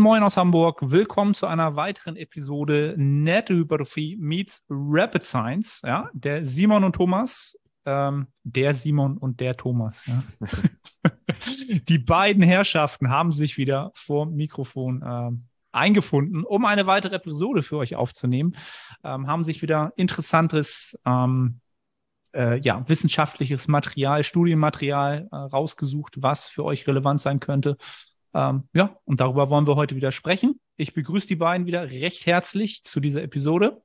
moin aus Hamburg. Willkommen zu einer weiteren Episode Nettohypertrophie meets Rapid Science. Ja, der Simon und Thomas, ähm, der Simon und der Thomas. Ja. Die beiden Herrschaften haben sich wieder vor Mikrofon ähm, eingefunden, um eine weitere Episode für euch aufzunehmen. Ähm, haben sich wieder interessantes ähm, äh, ja, wissenschaftliches Material, Studienmaterial äh, rausgesucht, was für euch relevant sein könnte. Ähm, ja, und darüber wollen wir heute wieder sprechen. Ich begrüße die beiden wieder recht herzlich zu dieser Episode.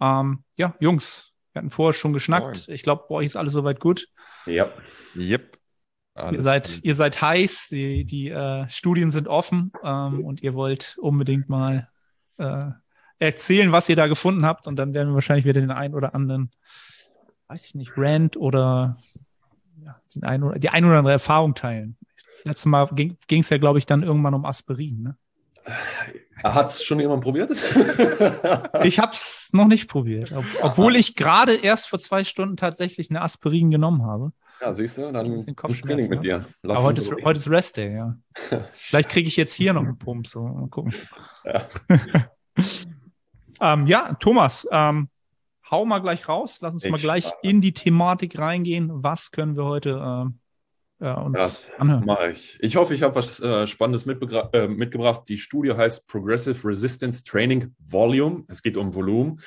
Ähm, ja, Jungs, wir hatten vorher schon geschnackt. Moin. Ich glaube, bei euch ist alles soweit gut. Ja. Yep. ihr seid, ihr seid heiß, die, die äh, Studien sind offen ähm, und ihr wollt unbedingt mal äh, erzählen, was ihr da gefunden habt. Und dann werden wir wahrscheinlich wieder den einen oder anderen weiß ich nicht, Rant oder ja, den oder, die ein oder andere Erfahrung teilen. Das letzte Mal ging es ja, glaube ich, dann irgendwann um Aspirin. Ne? Hat es schon jemand probiert? ich habe es noch nicht probiert, ob, obwohl ich gerade erst vor zwei Stunden tatsächlich eine Aspirin genommen habe. Ja, siehst du, dann ins Training mit dir. Lass Aber heute ist, heute ist Rest Day, ja. Vielleicht kriege ich jetzt hier noch einen Pump, so mal gucken. Ja, ähm, ja Thomas, ähm, hau mal gleich raus. Lass uns ich mal gleich in die Thematik reingehen. Was können wir heute äh, äh, uns das anhören? Mache ich. Ich hoffe, ich habe was äh, Spannendes äh, mitgebracht. Die Studie heißt Progressive Resistance Training Volume. Es geht um Volumen.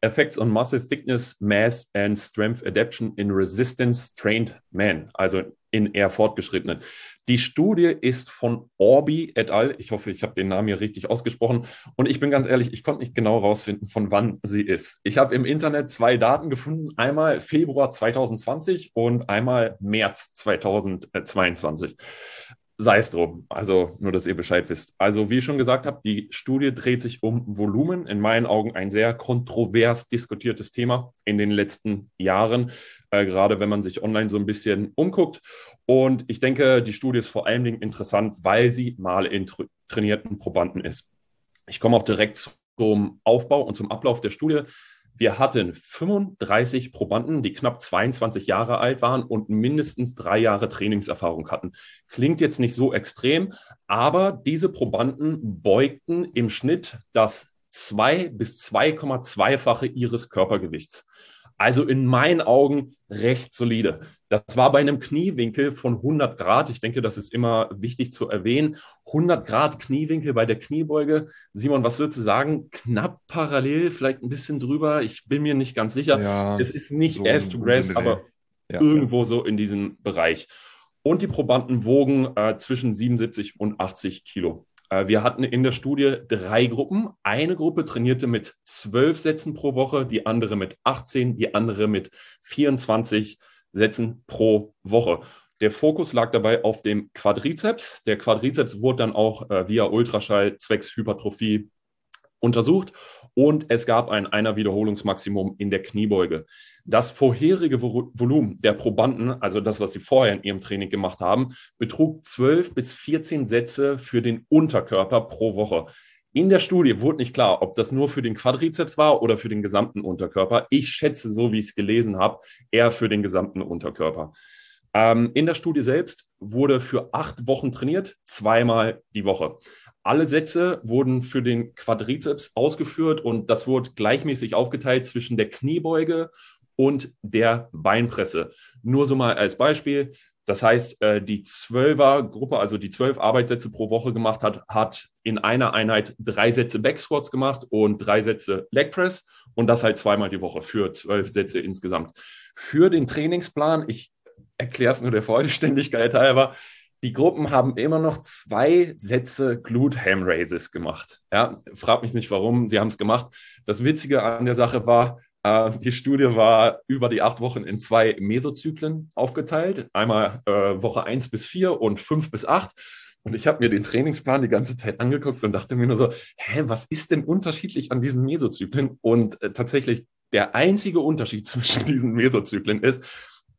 Effects on Muscle Thickness, Mass and Strength Adaptation in Resistance Trained Men. Also in eher fortgeschrittenen. Die Studie ist von Orbi et al. Ich hoffe, ich habe den Namen hier richtig ausgesprochen. Und ich bin ganz ehrlich, ich konnte nicht genau herausfinden, von wann sie ist. Ich habe im Internet zwei Daten gefunden. Einmal Februar 2020 und einmal März 2022 sei es drum. Also nur, dass ihr Bescheid wisst. Also wie ich schon gesagt habe, die Studie dreht sich um Volumen. In meinen Augen ein sehr kontrovers diskutiertes Thema in den letzten Jahren, äh, gerade wenn man sich online so ein bisschen umguckt. Und ich denke, die Studie ist vor allen Dingen interessant, weil sie mal in tra trainierten Probanden ist. Ich komme auch direkt zum Aufbau und zum Ablauf der Studie. Wir hatten 35 Probanden, die knapp 22 Jahre alt waren und mindestens drei Jahre Trainingserfahrung hatten. Klingt jetzt nicht so extrem, aber diese Probanden beugten im Schnitt das 2 bis 2,2-fache ihres Körpergewichts. Also in meinen Augen recht solide. Das war bei einem Kniewinkel von 100 Grad. Ich denke, das ist immer wichtig zu erwähnen. 100 Grad Kniewinkel bei der Kniebeuge. Simon, was würdest du sagen? Knapp parallel, vielleicht ein bisschen drüber. Ich bin mir nicht ganz sicher. Ja, es ist nicht so Ass to Grass, aber ja, irgendwo ja. so in diesem Bereich. Und die Probanden wogen äh, zwischen 77 und 80 Kilo. Äh, wir hatten in der Studie drei Gruppen. Eine Gruppe trainierte mit zwölf Sätzen pro Woche, die andere mit 18, die andere mit 24 Sätzen pro Woche. Der Fokus lag dabei auf dem Quadrizeps. Der Quadrizeps wurde dann auch äh, via Ultraschall zwecks Hypertrophie untersucht und es gab ein einer Wiederholungsmaximum in der Kniebeuge. Das vorherige Volumen der Probanden, also das, was sie vorher in ihrem Training gemacht haben, betrug 12 bis 14 Sätze für den Unterkörper pro Woche. In der Studie wurde nicht klar, ob das nur für den Quadrizeps war oder für den gesamten Unterkörper. Ich schätze, so wie ich es gelesen habe, eher für den gesamten Unterkörper. Ähm, in der Studie selbst wurde für acht Wochen trainiert, zweimal die Woche. Alle Sätze wurden für den Quadrizeps ausgeführt und das wurde gleichmäßig aufgeteilt zwischen der Kniebeuge und der Beinpresse. Nur so mal als Beispiel. Das heißt, äh, die Zwölfer-Gruppe, also die zwölf Arbeitssätze pro Woche gemacht hat, hat in einer Einheit drei Sätze Backsquats gemacht und drei Sätze Leg Press und das halt zweimal die Woche für zwölf Sätze insgesamt. Für den Trainingsplan, ich erkläre es nur der Vollständigkeit halber, die Gruppen haben immer noch zwei Sätze Glute Ham Raises gemacht. Ja, frag mich nicht warum, sie haben es gemacht. Das Witzige an der Sache war, die Studie war über die acht Wochen in zwei Mesozyklen aufgeteilt. Einmal äh, Woche eins bis vier und fünf bis acht. Und ich habe mir den Trainingsplan die ganze Zeit angeguckt und dachte mir nur so, hä, was ist denn unterschiedlich an diesen Mesozyklen? Und äh, tatsächlich der einzige Unterschied zwischen diesen Mesozyklen ist,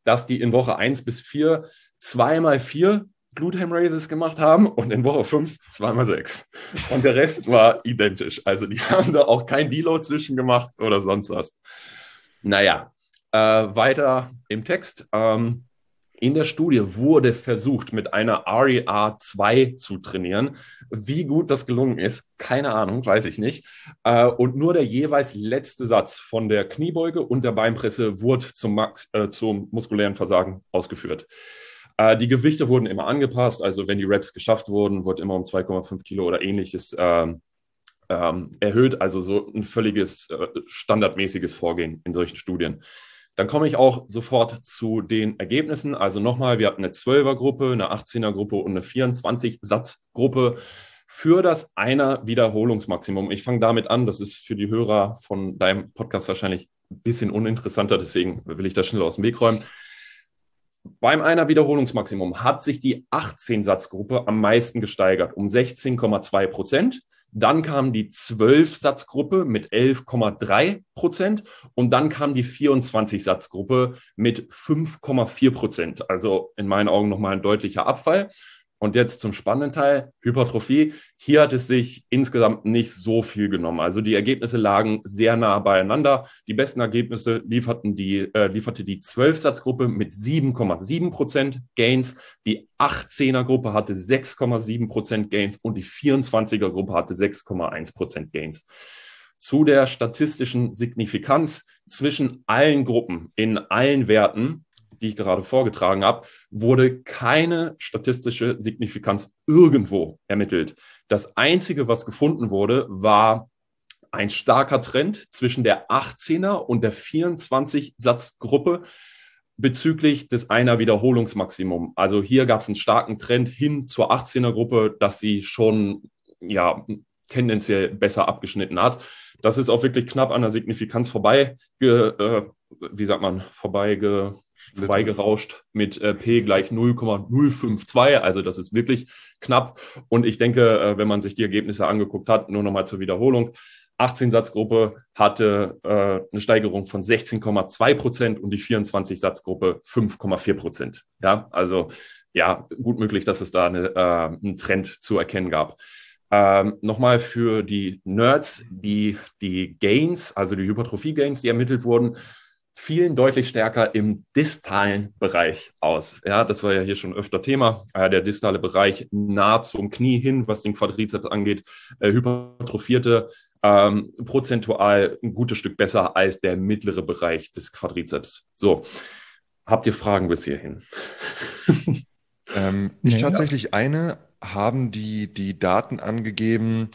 dass die in Woche eins bis vier zweimal vier Glutham Raises gemacht haben und in Woche 5 zweimal 6. Und der Rest war identisch. Also die haben da auch kein Deload zwischen gemacht oder sonst was. Naja, äh, weiter im Text. Ähm, in der Studie wurde versucht, mit einer RER 2 zu trainieren. Wie gut das gelungen ist, keine Ahnung, weiß ich nicht. Äh, und nur der jeweils letzte Satz von der Kniebeuge und der Beinpresse wurde zum, Max, äh, zum muskulären Versagen ausgeführt. Äh, die Gewichte wurden immer angepasst, also wenn die Reps geschafft wurden, wurde immer um 2,5 Kilo oder ähnliches ähm, ähm, erhöht, also so ein völliges äh, standardmäßiges Vorgehen in solchen Studien. Dann komme ich auch sofort zu den Ergebnissen. Also nochmal, wir hatten eine 12er-Gruppe, eine 18er-Gruppe und eine 24-Satz-Gruppe für das einer Wiederholungsmaximum. Ich fange damit an, das ist für die Hörer von deinem Podcast wahrscheinlich ein bisschen uninteressanter, deswegen will ich das schnell aus dem Weg räumen. Beim einer Wiederholungsmaximum hat sich die 18-Satz-Gruppe am meisten gesteigert, um 16,2 Prozent. Dann kam die 12-Satzgruppe mit 11,3 Prozent und dann kam die 24-Satzgruppe mit 5,4 Prozent. Also in meinen Augen nochmal ein deutlicher Abfall. Und jetzt zum spannenden Teil, Hypertrophie. Hier hat es sich insgesamt nicht so viel genommen. Also die Ergebnisse lagen sehr nah beieinander. Die besten Ergebnisse lieferten die, äh, lieferte die 12-Satzgruppe mit 7,7 Prozent Gains. Die 18er Gruppe hatte 6,7 Prozent Gains und die 24er Gruppe hatte 6,1 Prozent Gains. Zu der statistischen Signifikanz zwischen allen Gruppen in allen Werten die ich gerade vorgetragen habe, wurde keine statistische Signifikanz irgendwo ermittelt. Das Einzige, was gefunden wurde, war ein starker Trend zwischen der 18er und der 24-Satzgruppe bezüglich des einer Wiederholungsmaximum. Also hier gab es einen starken Trend hin zur 18er-Gruppe, dass sie schon ja tendenziell besser abgeschnitten hat. Das ist auch wirklich knapp an der Signifikanz vorbei, äh, wie sagt man, vorbei vorbeigerauscht mit äh, P gleich 0,052. Also das ist wirklich knapp. Und ich denke, äh, wenn man sich die Ergebnisse angeguckt hat, nur nochmal zur Wiederholung, 18-Satzgruppe hatte äh, eine Steigerung von 16,2 Prozent und die 24-Satzgruppe 5,4 Prozent. Ja, also ja, gut möglich, dass es da eine, äh, einen Trend zu erkennen gab. Ähm, Nochmal für die Nerds, die, die Gains, also die Hypertrophie-Gains, die ermittelt wurden, fielen deutlich stärker im distalen Bereich aus. Ja, das war ja hier schon öfter Thema. Äh, der distale Bereich nah zum Knie hin, was den Quadrizeps angeht, äh, hypertrophierte ähm, prozentual ein gutes Stück besser als der mittlere Bereich des Quadrizeps. So, habt ihr Fragen bis hierhin? ähm, ich ja. tatsächlich eine. Haben die die Daten angegeben,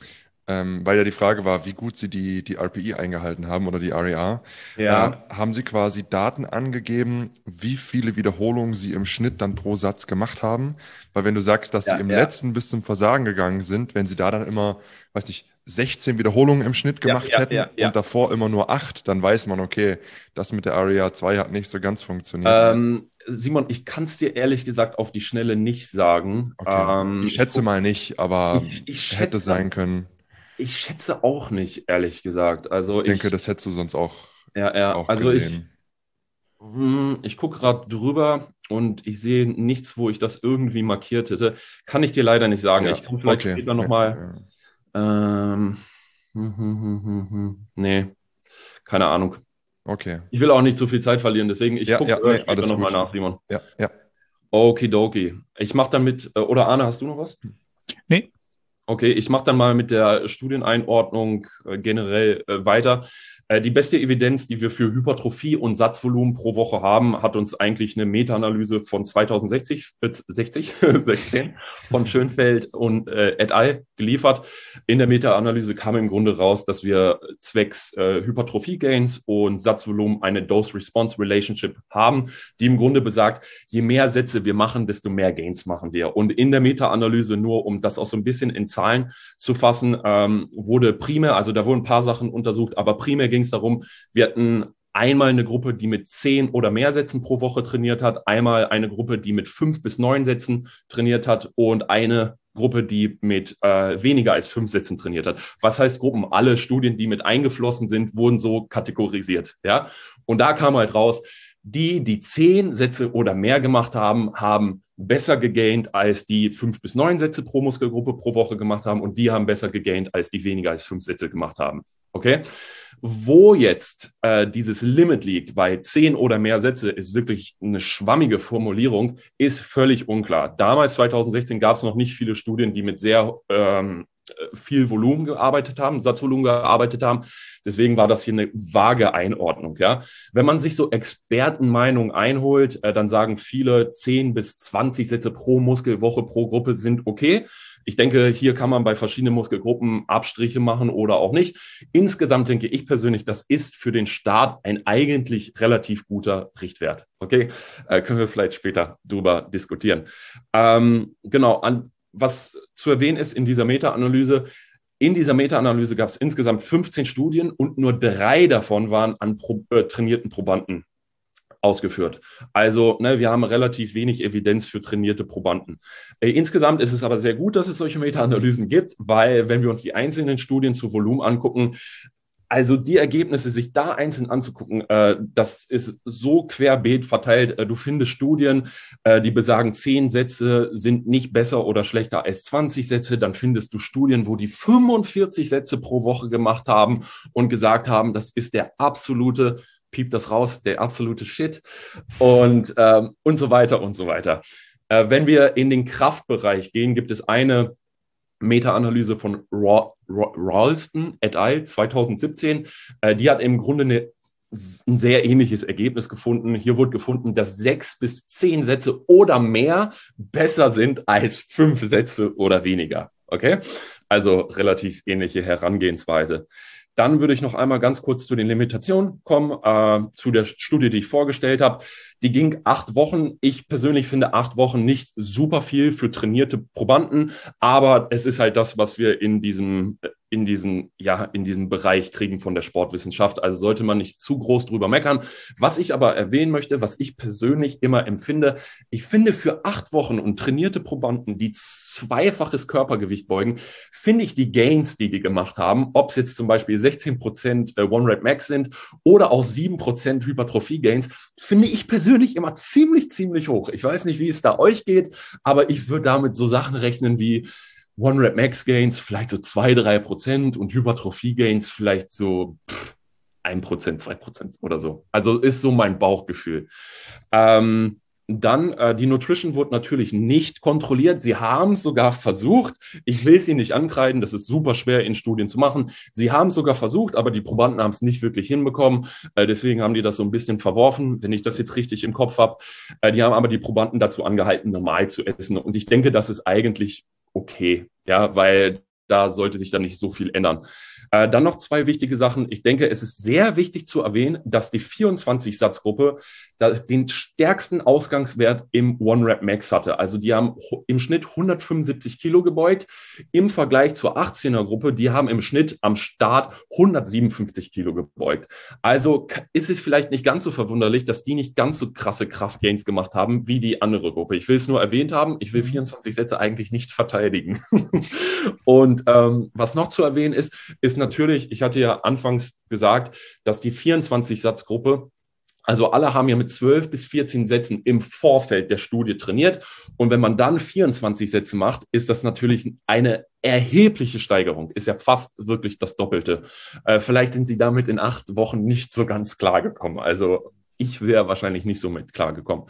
ähm, weil ja die Frage war, wie gut sie die, die RPI eingehalten haben oder die REA. Ja. Äh, haben sie quasi Daten angegeben, wie viele Wiederholungen sie im Schnitt dann pro Satz gemacht haben? Weil wenn du sagst, dass ja, sie im ja. letzten bis zum Versagen gegangen sind, wenn sie da dann immer, weiß nicht, 16 Wiederholungen im Schnitt gemacht hätten und davor immer nur 8, dann weiß man, okay, das mit der REA 2 hat nicht so ganz funktioniert. Ähm, Simon, ich kann es dir ehrlich gesagt auf die Schnelle nicht sagen. Okay. Ähm, ich schätze ich, mal nicht, aber ich, ich hätte sein können. Ich schätze auch nicht, ehrlich gesagt. Also ich denke, das hättest du sonst auch. Ja, ja. Auch also gesehen. ich, hm, ich gucke gerade drüber und ich sehe nichts, wo ich das irgendwie markiert hätte. Kann ich dir leider nicht sagen. Ja, ich kann vielleicht okay. später nochmal. Ja. Ähm, hm, hm, nee, keine Ahnung. Okay. Ich will auch nicht zu viel Zeit verlieren, deswegen ich ja, gucke ja, nee, später nochmal nach, Simon. Ja, ja. Okidoki. Ich mache dann mit, äh, oder Arne, hast du noch was? Nee, Okay, ich mache dann mal mit der Studieneinordnung äh, generell äh, weiter. Äh, die beste Evidenz, die wir für Hypertrophie und Satzvolumen pro Woche haben, hat uns eigentlich eine Meta-Analyse von 2060, 60, 16 von Schönfeld und äh, et al. geliefert. In der Meta-Analyse kam im Grunde raus, dass wir zwecks äh, Hypertrophie-Gains und Satzvolumen eine Dose-Response-Relationship haben, die im Grunde besagt, je mehr Sätze wir machen, desto mehr Gains machen wir. Und in der Meta-Analyse, nur um das auch so ein bisschen in Zahlen zu fassen, ähm, wurde primär, also da wurden ein paar Sachen untersucht, aber primär ging es darum, wir hatten einmal eine Gruppe, die mit zehn oder mehr Sätzen pro Woche trainiert hat, einmal eine Gruppe, die mit fünf bis neun Sätzen trainiert hat und eine Gruppe, die mit äh, weniger als fünf Sätzen trainiert hat. Was heißt Gruppen? Alle Studien, die mit eingeflossen sind, wurden so kategorisiert. Ja, und da kam halt raus, die, die zehn Sätze oder mehr gemacht haben, haben besser gegaint als die fünf bis neun Sätze pro Muskelgruppe pro Woche gemacht haben und die haben besser gegaint als die weniger als fünf Sätze gemacht haben. Okay? Wo jetzt äh, dieses Limit liegt, bei zehn oder mehr Sätze, ist wirklich eine schwammige Formulierung, ist völlig unklar. Damals, 2016, gab es noch nicht viele Studien, die mit sehr ähm, viel Volumen gearbeitet haben, Satzvolumen gearbeitet haben. Deswegen war das hier eine vage Einordnung. Ja, wenn man sich so Expertenmeinungen einholt, äh, dann sagen viele 10 bis 20 Sätze pro Muskelwoche pro Gruppe sind okay. Ich denke, hier kann man bei verschiedenen Muskelgruppen Abstriche machen oder auch nicht. Insgesamt denke ich persönlich, das ist für den Start ein eigentlich relativ guter Richtwert. Okay, äh, können wir vielleicht später drüber diskutieren. Ähm, genau, an, was zu erwähnen ist in dieser Meta-Analyse, in dieser Meta-Analyse gab es insgesamt 15 Studien und nur drei davon waren an pro, äh, trainierten Probanden ausgeführt. Also ne, wir haben relativ wenig Evidenz für trainierte Probanden. Äh, insgesamt ist es aber sehr gut, dass es solche Meta-Analysen gibt, weil wenn wir uns die einzelnen Studien zu Volumen angucken, also die Ergebnisse, sich da einzeln anzugucken, äh, das ist so querbeet verteilt. Äh, du findest Studien, äh, die besagen, zehn Sätze sind nicht besser oder schlechter als 20 Sätze. Dann findest du Studien, wo die 45 Sätze pro Woche gemacht haben und gesagt haben, das ist der absolute piept das raus, der absolute Shit und, ähm, und so weiter und so weiter. Äh, wenn wir in den Kraftbereich gehen, gibt es eine Meta-Analyse von Ra Ra Ralston et al. 2017. Äh, die hat im Grunde eine, ein sehr ähnliches Ergebnis gefunden. Hier wurde gefunden, dass sechs bis zehn Sätze oder mehr besser sind als fünf Sätze oder weniger. Okay? Also relativ ähnliche Herangehensweise. Dann würde ich noch einmal ganz kurz zu den Limitationen kommen, äh, zu der Studie, die ich vorgestellt habe. Die ging acht Wochen. Ich persönlich finde acht Wochen nicht super viel für trainierte Probanden, aber es ist halt das, was wir in diesem, in diesen, ja, in diesem Bereich kriegen von der Sportwissenschaft. Also sollte man nicht zu groß drüber meckern. Was ich aber erwähnen möchte, was ich persönlich immer empfinde, ich finde für acht Wochen und trainierte Probanden, die zweifaches Körpergewicht beugen, finde ich die Gains, die die gemacht haben, ob es jetzt zum Beispiel 16 Prozent äh, One Rep Max sind oder auch sieben Prozent Hypertrophie Gains, finde ich persönlich immer ziemlich, ziemlich hoch. Ich weiß nicht, wie es da euch geht, aber ich würde damit so Sachen rechnen wie One Rep Max Gains vielleicht so zwei, drei Prozent und Hypertrophie Gains vielleicht so ein Prozent, zwei Prozent oder so. Also ist so mein Bauchgefühl. Ähm, dann, äh, die Nutrition wurde natürlich nicht kontrolliert. Sie haben es sogar versucht. Ich will sie nicht ankreiden, das ist super schwer in Studien zu machen. Sie haben es sogar versucht, aber die Probanden haben es nicht wirklich hinbekommen. Äh, deswegen haben die das so ein bisschen verworfen, wenn ich das jetzt richtig im Kopf habe. Äh, die haben aber die Probanden dazu angehalten, normal zu essen. Und ich denke, das ist eigentlich okay, ja, weil da sollte sich dann nicht so viel ändern. Äh, dann noch zwei wichtige Sachen. Ich denke, es ist sehr wichtig zu erwähnen, dass die 24-Satzgruppe den stärksten Ausgangswert im One-Rep-Max hatte. Also die haben im Schnitt 175 Kilo gebeugt. Im Vergleich zur 18er-Gruppe, die haben im Schnitt am Start 157 Kilo gebeugt. Also ist es vielleicht nicht ganz so verwunderlich, dass die nicht ganz so krasse Kraftgains gemacht haben wie die andere Gruppe. Ich will es nur erwähnt haben. Ich will 24 mhm. Sätze eigentlich nicht verteidigen. Und ähm, was noch zu erwähnen ist, ist natürlich, ich hatte ja anfangs gesagt, dass die 24-Satzgruppe also alle haben ja mit 12 bis 14 Sätzen im Vorfeld der Studie trainiert. Und wenn man dann 24 Sätze macht, ist das natürlich eine erhebliche Steigerung. Ist ja fast wirklich das Doppelte. Äh, vielleicht sind sie damit in acht Wochen nicht so ganz klar gekommen. Also ich wäre wahrscheinlich nicht so mit klar gekommen.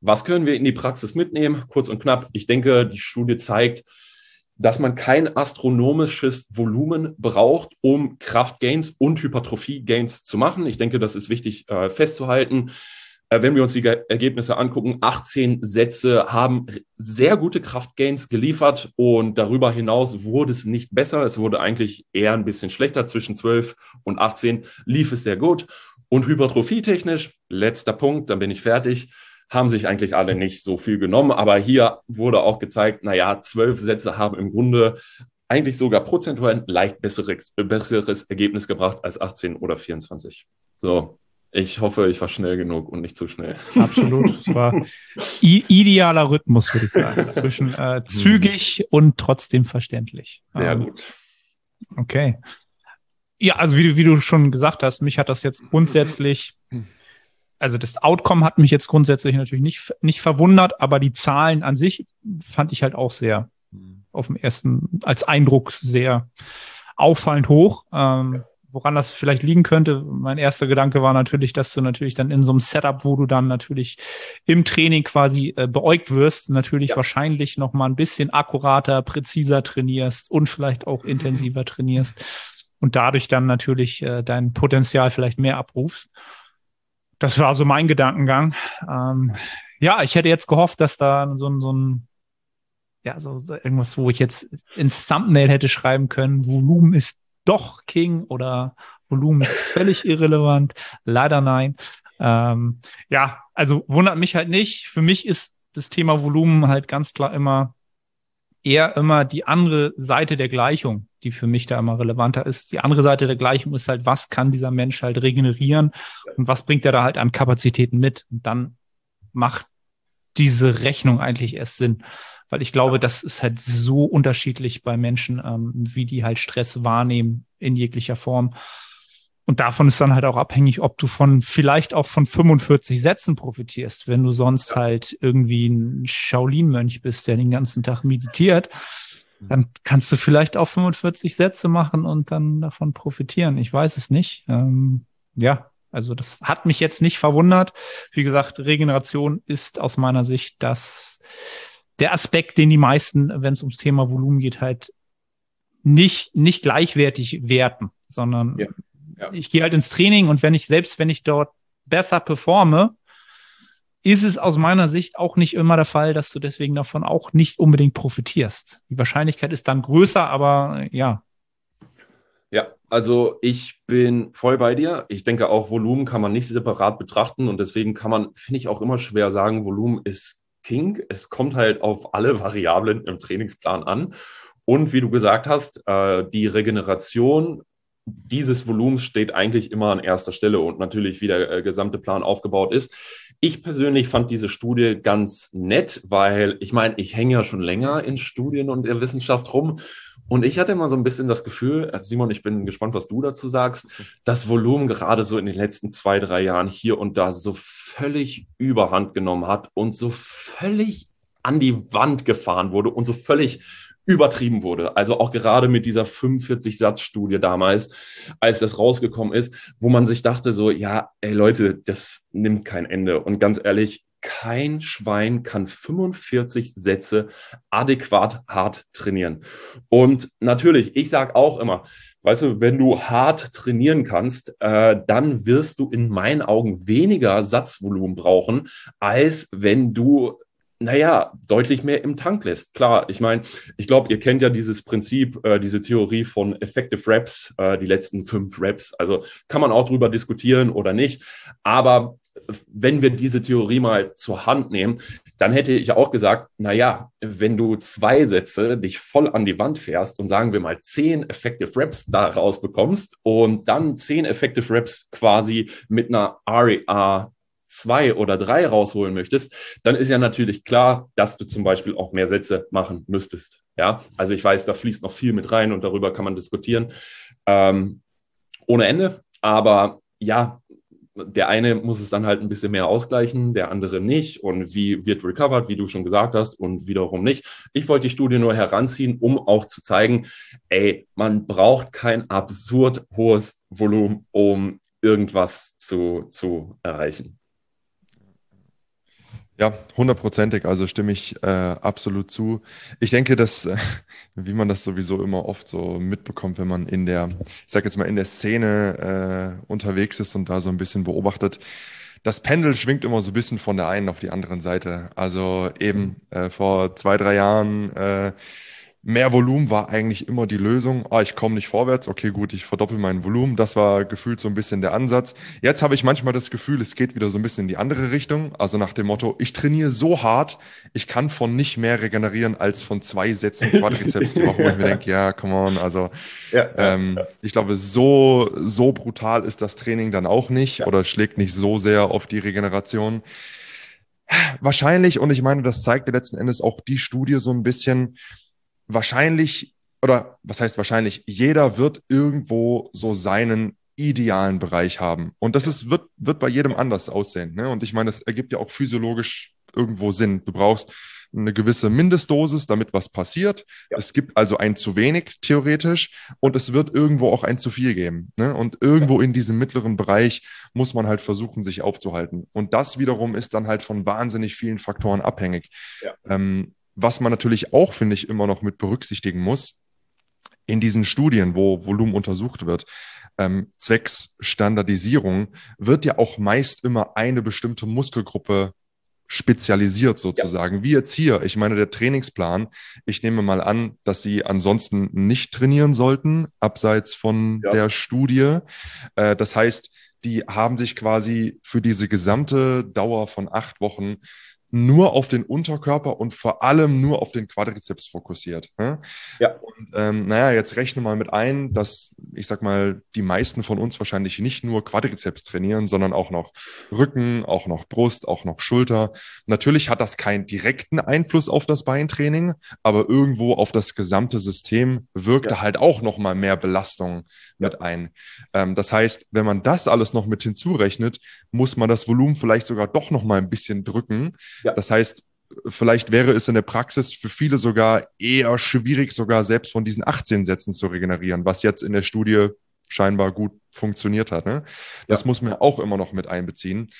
Was können wir in die Praxis mitnehmen? Kurz und knapp. Ich denke, die Studie zeigt, dass man kein astronomisches Volumen braucht, um Kraftgains und Hypertrophie-Gains zu machen. Ich denke, das ist wichtig äh, festzuhalten. Äh, wenn wir uns die Ergebnisse angucken, 18 Sätze haben sehr gute Kraftgains geliefert und darüber hinaus wurde es nicht besser. Es wurde eigentlich eher ein bisschen schlechter. Zwischen 12 und 18 lief es sehr gut. Und hypertrophietechnisch, letzter Punkt, dann bin ich fertig haben sich eigentlich alle nicht so viel genommen. Aber hier wurde auch gezeigt, naja, zwölf Sätze haben im Grunde eigentlich sogar prozentuell ein leicht besseres, besseres Ergebnis gebracht als 18 oder 24. So, ich hoffe, ich war schnell genug und nicht zu schnell. Absolut. Es war idealer Rhythmus, würde ich sagen, zwischen äh, zügig hm. und trotzdem verständlich. Sehr ähm, gut. Okay. Ja, also wie, wie du schon gesagt hast, mich hat das jetzt grundsätzlich also das Outcome hat mich jetzt grundsätzlich natürlich nicht, nicht verwundert, aber die Zahlen an sich fand ich halt auch sehr mhm. auf dem ersten, als Eindruck sehr auffallend hoch. Ähm, woran das vielleicht liegen könnte. Mein erster Gedanke war natürlich, dass du natürlich dann in so einem Setup, wo du dann natürlich im Training quasi äh, beäugt wirst, natürlich ja. wahrscheinlich noch mal ein bisschen akkurater, präziser trainierst und vielleicht auch intensiver trainierst und dadurch dann natürlich äh, dein Potenzial vielleicht mehr abrufst. Das war so mein Gedankengang. Ähm, ja, ich hätte jetzt gehofft, dass da so, so ein ja, so, so irgendwas, wo ich jetzt ins Thumbnail hätte schreiben können, Volumen ist doch King oder Volumen ist völlig irrelevant. Leider nein. Ähm, ja, also wundert mich halt nicht. Für mich ist das Thema Volumen halt ganz klar immer eher immer die andere Seite der Gleichung, die für mich da immer relevanter ist. Die andere Seite der Gleichung ist halt, was kann dieser Mensch halt regenerieren und was bringt er da halt an Kapazitäten mit? Und dann macht diese Rechnung eigentlich erst Sinn weil ich glaube, das ist halt so unterschiedlich bei Menschen, ähm, wie die halt Stress wahrnehmen in jeglicher Form. Und davon ist dann halt auch abhängig, ob du von vielleicht auch von 45 Sätzen profitierst, wenn du sonst ja. halt irgendwie ein Shaolin-Mönch bist, der den ganzen Tag meditiert. Mhm. Dann kannst du vielleicht auch 45 Sätze machen und dann davon profitieren. Ich weiß es nicht. Ähm, ja, also das hat mich jetzt nicht verwundert. Wie gesagt, Regeneration ist aus meiner Sicht das der Aspekt, den die meisten, wenn es ums Thema Volumen geht, halt nicht, nicht gleichwertig werten, sondern ja, ja. ich gehe halt ins Training und wenn ich, selbst wenn ich dort besser performe, ist es aus meiner Sicht auch nicht immer der Fall, dass du deswegen davon auch nicht unbedingt profitierst. Die Wahrscheinlichkeit ist dann größer, aber ja. Ja, also ich bin voll bei dir. Ich denke auch, Volumen kann man nicht separat betrachten und deswegen kann man, finde ich, auch immer schwer sagen, Volumen ist King. Es kommt halt auf alle Variablen im Trainingsplan an. Und wie du gesagt hast, äh, die Regeneration dieses Volumens steht eigentlich immer an erster Stelle und natürlich, wie der äh, gesamte Plan aufgebaut ist. Ich persönlich fand diese Studie ganz nett, weil ich meine, ich hänge ja schon länger in Studien und der Wissenschaft rum und ich hatte immer so ein bisschen das Gefühl, äh, Simon, ich bin gespannt, was du dazu sagst, das Volumen gerade so in den letzten zwei, drei Jahren hier und da so völlig überhand genommen hat und so völlig an die Wand gefahren wurde und so völlig übertrieben wurde. Also auch gerade mit dieser 45-Satz-Studie damals, als das rausgekommen ist, wo man sich dachte so, ja, ey Leute, das nimmt kein Ende. Und ganz ehrlich, kein Schwein kann 45 Sätze adäquat hart trainieren. Und natürlich, ich sage auch immer, weißt du, wenn du hart trainieren kannst, äh, dann wirst du in meinen Augen weniger Satzvolumen brauchen, als wenn du naja, deutlich mehr im Tank lässt. Klar, ich meine, ich glaube, ihr kennt ja dieses Prinzip, äh, diese Theorie von Effective Reps, äh, die letzten fünf Reps. Also kann man auch drüber diskutieren oder nicht. Aber wenn wir diese Theorie mal zur Hand nehmen, dann hätte ich auch gesagt, na ja, wenn du zwei Sätze dich voll an die Wand fährst und sagen wir mal zehn Effective Reps da rausbekommst und dann zehn Effective Reps quasi mit einer RER zwei oder drei rausholen möchtest, dann ist ja natürlich klar, dass du zum Beispiel auch mehr Sätze machen müsstest. Ja, also ich weiß, da fließt noch viel mit rein und darüber kann man diskutieren ähm, ohne Ende. Aber ja, der eine muss es dann halt ein bisschen mehr ausgleichen, der andere nicht. Und wie wird recovered, wie du schon gesagt hast, und wiederum nicht. Ich wollte die Studie nur heranziehen, um auch zu zeigen, ey, man braucht kein absurd hohes Volumen, um irgendwas zu, zu erreichen. Ja, hundertprozentig, also stimme ich äh, absolut zu. Ich denke, dass, äh, wie man das sowieso immer oft so mitbekommt, wenn man in der, ich sag jetzt mal, in der Szene äh, unterwegs ist und da so ein bisschen beobachtet, das Pendel schwingt immer so ein bisschen von der einen auf die anderen Seite. Also eben äh, vor zwei, drei Jahren äh, mehr Volumen war eigentlich immer die Lösung. Ah, ich komme nicht vorwärts, okay, gut, ich verdoppel mein Volumen. Das war gefühlt so ein bisschen der Ansatz. Jetzt habe ich manchmal das Gefühl, es geht wieder so ein bisschen in die andere Richtung. Also nach dem Motto, ich trainiere so hart, ich kann von nicht mehr regenerieren als von zwei Sätzen Quadrizeps die Woche, wo ich mir denke, ja, come on. Also ja, ähm, ja. ich glaube, so, so brutal ist das Training dann auch nicht ja. oder schlägt nicht so sehr auf die Regeneration. Wahrscheinlich, und ich meine, das zeigt ja letzten Endes auch die Studie so ein bisschen, wahrscheinlich, oder was heißt wahrscheinlich, jeder wird irgendwo so seinen idealen Bereich haben. Und das ist, wird, wird bei jedem anders aussehen. Ne? Und ich meine, das ergibt ja auch physiologisch irgendwo Sinn. Du brauchst eine gewisse Mindestdosis, damit was passiert. Ja. Es gibt also ein zu wenig theoretisch und es wird irgendwo auch ein zu viel geben. Ne? Und irgendwo in diesem mittleren Bereich muss man halt versuchen, sich aufzuhalten. Und das wiederum ist dann halt von wahnsinnig vielen Faktoren abhängig. Ja. Ähm, was man natürlich auch, finde ich, immer noch mit berücksichtigen muss, in diesen Studien, wo Volumen untersucht wird, ähm, zwecks Standardisierung, wird ja auch meist immer eine bestimmte Muskelgruppe spezialisiert sozusagen. Ja. Wie jetzt hier. Ich meine, der Trainingsplan, ich nehme mal an, dass Sie ansonsten nicht trainieren sollten, abseits von ja. der Studie. Äh, das heißt, die haben sich quasi für diese gesamte Dauer von acht Wochen nur auf den Unterkörper und vor allem nur auf den Quadrizeps fokussiert. Ne? Ja. Und ähm, naja, jetzt rechne mal mit ein, dass ich sag mal, die meisten von uns wahrscheinlich nicht nur Quadrizeps trainieren, sondern auch noch Rücken, auch noch Brust, auch noch Schulter. Natürlich hat das keinen direkten Einfluss auf das Beintraining, aber irgendwo auf das gesamte System wirkt ja. halt auch noch mal mehr Belastung mit ja. ein. Ähm, das heißt, wenn man das alles noch mit hinzurechnet, muss man das Volumen vielleicht sogar doch noch mal ein bisschen drücken. Ja. Das heißt, vielleicht wäre es in der Praxis für viele sogar eher schwierig, sogar selbst von diesen 18 Sätzen zu regenerieren, was jetzt in der Studie scheinbar gut funktioniert hat. Ne? Das ja. muss man auch immer noch mit einbeziehen.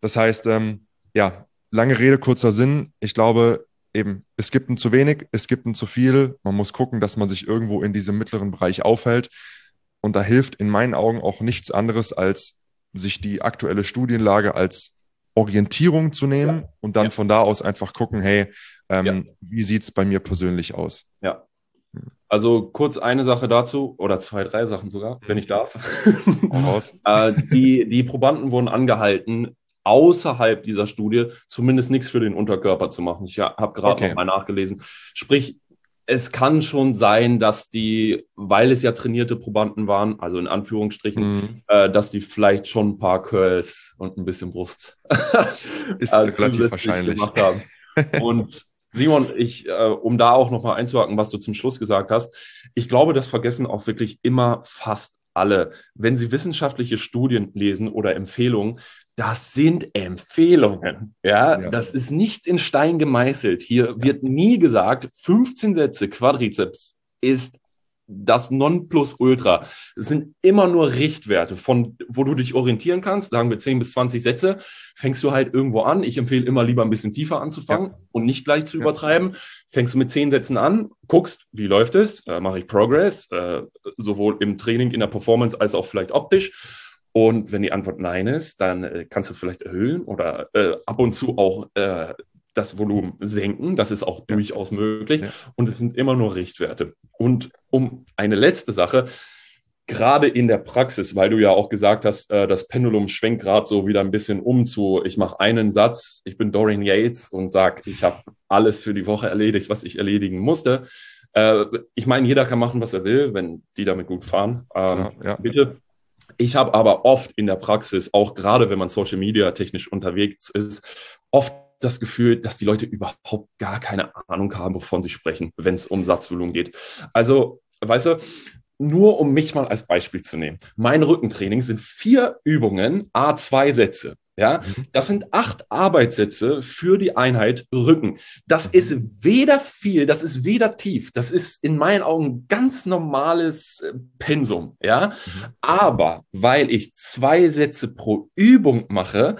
Das heißt, ähm, ja, lange Rede, kurzer Sinn. Ich glaube, eben, es gibt ein zu wenig, es gibt ein zu viel. Man muss gucken, dass man sich irgendwo in diesem mittleren Bereich aufhält. Und da hilft in meinen Augen auch nichts anderes, als sich die aktuelle Studienlage als Orientierung zu nehmen ja. und dann ja. von da aus einfach gucken, hey, ähm, ja. wie sieht es bei mir persönlich aus? Ja. Also kurz eine Sache dazu, oder zwei, drei Sachen sogar, wenn ich darf. äh, die, die Probanden wurden angehalten, außerhalb dieser Studie zumindest nichts für den Unterkörper zu machen. Ich habe gerade okay. noch mal nachgelesen. Sprich, es kann schon sein, dass die, weil es ja trainierte Probanden waren, also in Anführungsstrichen, mhm. äh, dass die vielleicht schon ein paar Curls und ein bisschen Brust ist äh, relativ wahrscheinlich gemacht haben. Und Simon, ich, äh, um da auch nochmal einzuhaken, was du zum Schluss gesagt hast, ich glaube, das vergessen auch wirklich immer fast alle. Wenn sie wissenschaftliche Studien lesen oder Empfehlungen, das sind Empfehlungen. Ja, ja, das ist nicht in Stein gemeißelt. Hier wird nie gesagt, 15 Sätze Quadrizeps ist das Nonplusultra. Es sind immer nur Richtwerte, von wo du dich orientieren kannst. Sagen wir 10 bis 20 Sätze, fängst du halt irgendwo an. Ich empfehle immer lieber ein bisschen tiefer anzufangen ja. und nicht gleich zu ja. übertreiben. Fängst du mit 10 Sätzen an, guckst, wie läuft es, äh, mache ich Progress, äh, sowohl im Training, in der Performance als auch vielleicht optisch und wenn die Antwort Nein ist, dann äh, kannst du vielleicht erhöhen oder äh, ab und zu auch äh, das Volumen senken. Das ist auch ja. durchaus möglich. Ja. Und es sind immer nur Richtwerte. Und um eine letzte Sache, gerade in der Praxis, weil du ja auch gesagt hast, äh, das Pendulum schwenkt gerade so wieder ein bisschen um zu, ich mache einen Satz, ich bin Dorian Yates und sage, ich habe alles für die Woche erledigt, was ich erledigen musste. Äh, ich meine, jeder kann machen, was er will, wenn die damit gut fahren. Ähm, ja, bitte ich habe aber oft in der Praxis, auch gerade wenn man Social Media technisch unterwegs ist, oft das Gefühl, dass die Leute überhaupt gar keine Ahnung haben, wovon sie sprechen, wenn es um Satzvolumen geht. Also, weißt du, nur um mich mal als Beispiel zu nehmen. Mein Rückentraining sind vier Übungen, A2 Sätze. Ja, mhm. das sind acht Arbeitssätze für die Einheit Rücken. Das mhm. ist weder viel, das ist weder tief. Das ist in meinen Augen ganz normales äh, Pensum. Ja, mhm. aber weil ich zwei Sätze pro Übung mache,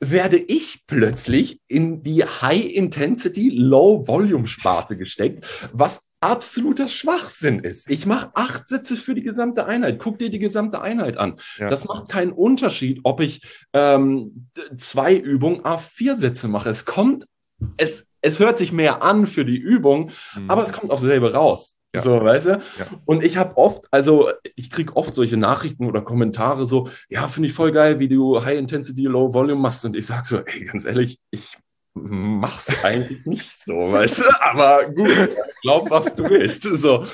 werde ich plötzlich in die High-Intensity, Low-Volume-Sparte gesteckt, was absoluter Schwachsinn ist. Ich mache acht Sätze für die gesamte Einheit. Guck dir die gesamte Einheit an. Ja. Das macht keinen Unterschied, ob ich ähm, zwei Übungen A4 Sätze mache. Es kommt, es, es hört sich mehr an für die Übung, mhm. aber es kommt auch selber raus. Ja. So, weißt du? Ja. Und ich habe oft, also ich kriege oft solche Nachrichten oder Kommentare so, ja, finde ich voll geil, wie du High Intensity, Low Volume machst. Und ich sage so, ey, ganz ehrlich, ich mach's eigentlich nicht so, weißt du? Aber gut, glaub, was du willst. So.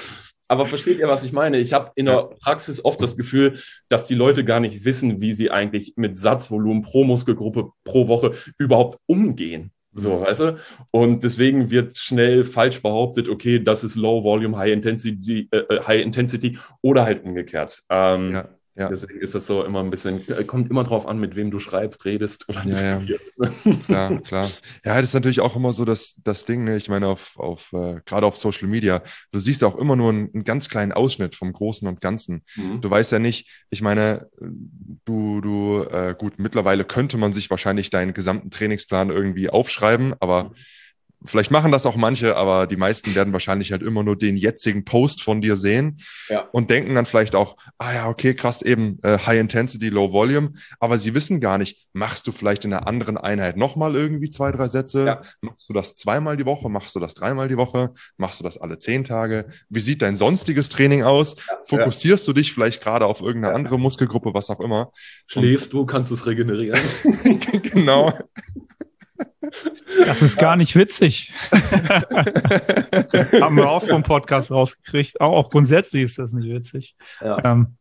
Aber versteht ihr, was ich meine? Ich habe in der Praxis oft das Gefühl, dass die Leute gar nicht wissen, wie sie eigentlich mit Satzvolumen pro Muskelgruppe pro Woche überhaupt umgehen. So, weißt du? Und deswegen wird schnell falsch behauptet, okay, das ist Low Volume, High Intensity, äh, äh High Intensity oder halt umgekehrt. Ähm, ja. Ja. Deswegen ist das so immer ein bisschen, äh, kommt immer drauf an, mit wem du schreibst, redest oder ja, diskutierst. Ja. klar, klar. Ja, das ist natürlich auch immer so das, das Ding, ne? ich meine, auf, auf äh, gerade auf Social Media, du siehst auch immer nur einen, einen ganz kleinen Ausschnitt vom Großen und Ganzen. Mhm. Du weißt ja nicht, ich meine, du, du, äh, gut, mittlerweile könnte man sich wahrscheinlich deinen gesamten Trainingsplan irgendwie aufschreiben, aber mhm Vielleicht machen das auch manche, aber die meisten werden wahrscheinlich halt immer nur den jetzigen Post von dir sehen ja. und denken dann vielleicht auch, ah ja, okay, krass, eben äh, High Intensity, Low Volume, aber sie wissen gar nicht, machst du vielleicht in einer anderen Einheit nochmal irgendwie zwei, drei Sätze? Ja. Machst du das zweimal die Woche? Machst du das dreimal die Woche? Machst du das alle zehn Tage? Wie sieht dein sonstiges Training aus? Ja, Fokussierst du dich vielleicht gerade auf irgendeine andere Muskelgruppe, was auch immer? Schläfst du, kannst es regenerieren. genau. Das ist gar nicht witzig. Haben wir auch vom Podcast rausgekriegt. Auch, auch, grundsätzlich ist das nicht witzig. Ja. Ähm,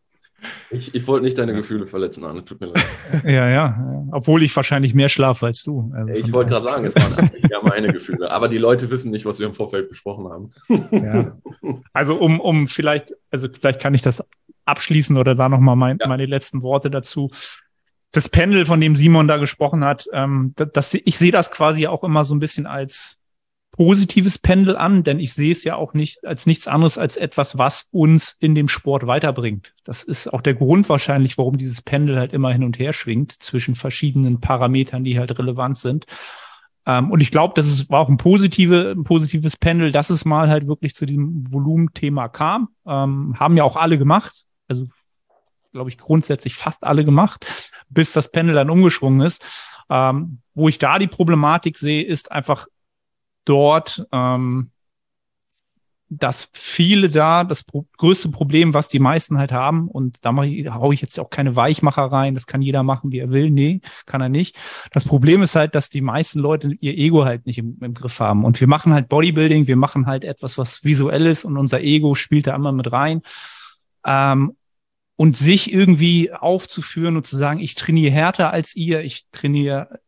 ich, ich wollte nicht deine Gefühle verletzen, Arne. Tut mir leid. Ja, ja. Obwohl ich wahrscheinlich mehr schlafe als du. Also ich wollte gerade sagen, es waren ja meine Gefühle. Aber die Leute wissen nicht, was wir im Vorfeld besprochen haben. Ja. Also um, um vielleicht, also vielleicht kann ich das abschließen oder da nochmal mein, ja. meine letzten Worte dazu das Pendel, von dem Simon da gesprochen hat, ähm, das, ich sehe das quasi auch immer so ein bisschen als positives Pendel an, denn ich sehe es ja auch nicht als nichts anderes als etwas, was uns in dem Sport weiterbringt. Das ist auch der Grund wahrscheinlich, warum dieses Pendel halt immer hin und her schwingt zwischen verschiedenen Parametern, die halt relevant sind. Ähm, und ich glaube, das ist, war auch ein, positive, ein positives Pendel, dass es mal halt wirklich zu diesem Volumenthema kam. Ähm, haben ja auch alle gemacht. Also glaube ich, grundsätzlich fast alle gemacht, bis das Pendel dann umgeschwungen ist. Ähm, wo ich da die Problematik sehe, ist einfach dort, ähm, dass viele da das pro größte Problem, was die meisten halt haben, und da mache ich, hau ich jetzt auch keine Weichmacher rein, das kann jeder machen, wie er will. Nee, kann er nicht. Das Problem ist halt, dass die meisten Leute ihr Ego halt nicht im, im Griff haben. Und wir machen halt Bodybuilding, wir machen halt etwas, was visuell ist und unser Ego spielt da immer mit rein. Ähm, und sich irgendwie aufzuführen und zu sagen, ich trainiere härter als ihr, ich trainiere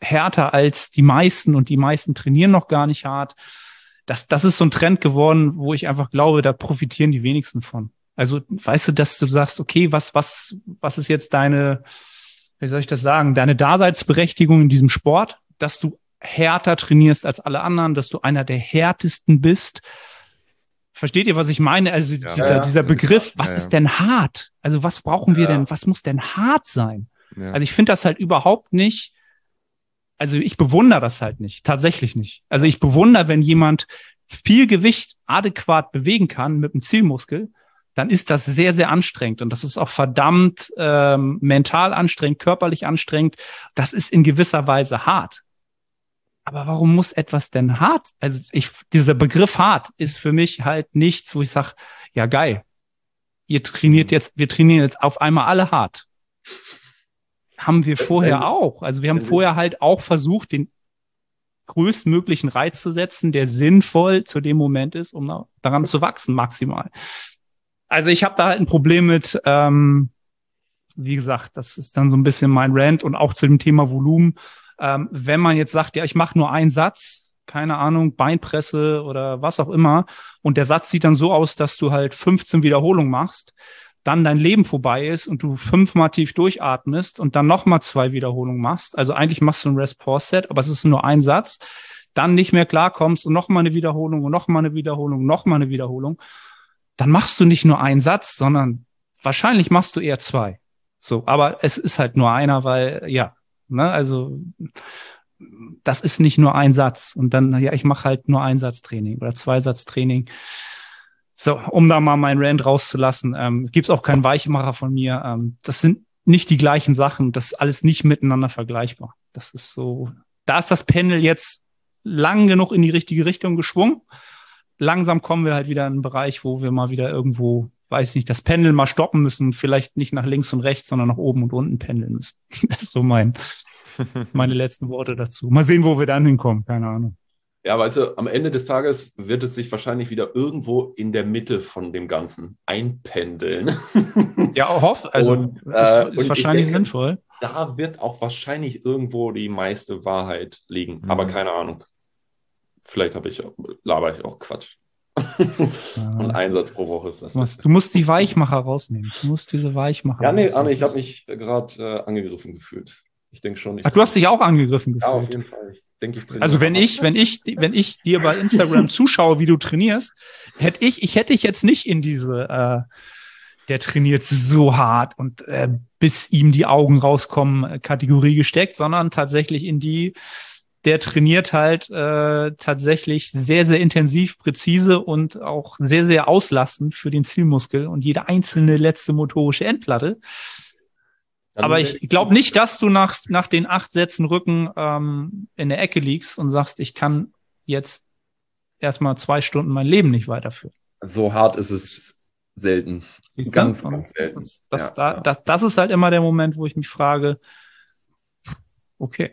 härter als die meisten und die meisten trainieren noch gar nicht hart. Das, das ist so ein Trend geworden, wo ich einfach glaube, da profitieren die wenigsten von. Also, weißt du, dass du sagst, okay, was, was, was ist jetzt deine, wie soll ich das sagen, deine Daseinsberechtigung in diesem Sport, dass du härter trainierst als alle anderen, dass du einer der härtesten bist, Versteht ihr, was ich meine? Also ja, dieser, ja, dieser Begriff, was ist denn hart? Also was brauchen wir denn? Was muss denn hart sein? Also ich finde das halt überhaupt nicht. Also ich bewundere das halt nicht, tatsächlich nicht. Also ich bewundere, wenn jemand viel Gewicht adäquat bewegen kann mit einem Zielmuskel, dann ist das sehr, sehr anstrengend. Und das ist auch verdammt ähm, mental anstrengend, körperlich anstrengend. Das ist in gewisser Weise hart. Aber warum muss etwas denn hart? Also ich, dieser Begriff hart ist für mich halt nichts, wo ich sage, ja geil, ihr trainiert jetzt, wir trainieren jetzt auf einmal alle hart. Haben wir vorher auch. Also wir haben vorher halt auch versucht, den größtmöglichen Reiz zu setzen, der sinnvoll zu dem Moment ist, um daran zu wachsen maximal. Also ich habe da halt ein Problem mit, ähm, wie gesagt, das ist dann so ein bisschen mein Rant und auch zu dem Thema Volumen. Ähm, wenn man jetzt sagt, ja, ich mache nur einen Satz, keine Ahnung, Beinpresse oder was auch immer, und der Satz sieht dann so aus, dass du halt 15 Wiederholungen machst, dann dein Leben vorbei ist und du fünfmal tief durchatmest und dann nochmal zwei Wiederholungen machst. Also eigentlich machst du ein Rest-Pause-Set, aber es ist nur ein Satz. Dann nicht mehr klarkommst und nochmal eine Wiederholung und nochmal eine Wiederholung, nochmal eine Wiederholung. Dann machst du nicht nur einen Satz, sondern wahrscheinlich machst du eher zwei. So, aber es ist halt nur einer, weil, ja, Ne? Also das ist nicht nur ein Satz. Und dann, ja, ich mache halt nur Einsatztraining oder Zweisatztraining. So, um da mal mein Rand rauszulassen, ähm, gibt auch keinen Weichmacher von mir. Ähm, das sind nicht die gleichen Sachen. Das ist alles nicht miteinander vergleichbar. Das ist so, da ist das Pendel jetzt lang genug in die richtige Richtung geschwungen. Langsam kommen wir halt wieder in einen Bereich, wo wir mal wieder irgendwo weiß nicht, das Pendeln mal stoppen müssen, vielleicht nicht nach links und rechts, sondern nach oben und unten pendeln müssen. Das ist so mein, meine letzten Worte dazu. Mal sehen, wo wir dann hinkommen, keine Ahnung. Ja, weißt du, am Ende des Tages wird es sich wahrscheinlich wieder irgendwo in der Mitte von dem Ganzen einpendeln. Ja, hoff, also und, äh, ist, ist wahrscheinlich denke, sinnvoll. Da wird auch wahrscheinlich irgendwo die meiste Wahrheit liegen, mhm. aber keine Ahnung. Vielleicht habe ich, laber ich auch Quatsch. Und Einsatz pro Woche ist das. Du musst, du musst die Weichmacher rausnehmen. Du musst diese Weichmacher Ja, nee, Arne, ich habe mich gerade äh, angegriffen gefühlt. Ich denke schon. Ich Ach, du hast dich auch angegriffen gefühlt. Ja, auf jeden Fall. Ich denke, ich also wenn ich, wenn ich, wenn ich dir bei Instagram zuschaue, wie du trainierst, hätte ich, ich hätte dich jetzt nicht in diese, äh, der trainiert so hart und äh, bis ihm die Augen rauskommen, Kategorie gesteckt, sondern tatsächlich in die, der trainiert halt äh, tatsächlich sehr, sehr intensiv, präzise und auch sehr, sehr auslastend für den Zielmuskel und jede einzelne letzte motorische Endplatte. Dann Aber ich glaube nicht, dass du nach, nach den acht Sätzen Rücken ähm, in der Ecke liegst und sagst, ich kann jetzt erstmal zwei Stunden mein Leben nicht weiterführen. So hart ist es selten. Siehst ganz, ganz selten. Das, das, ja, da, ja. Das, das ist halt immer der Moment, wo ich mich frage, okay,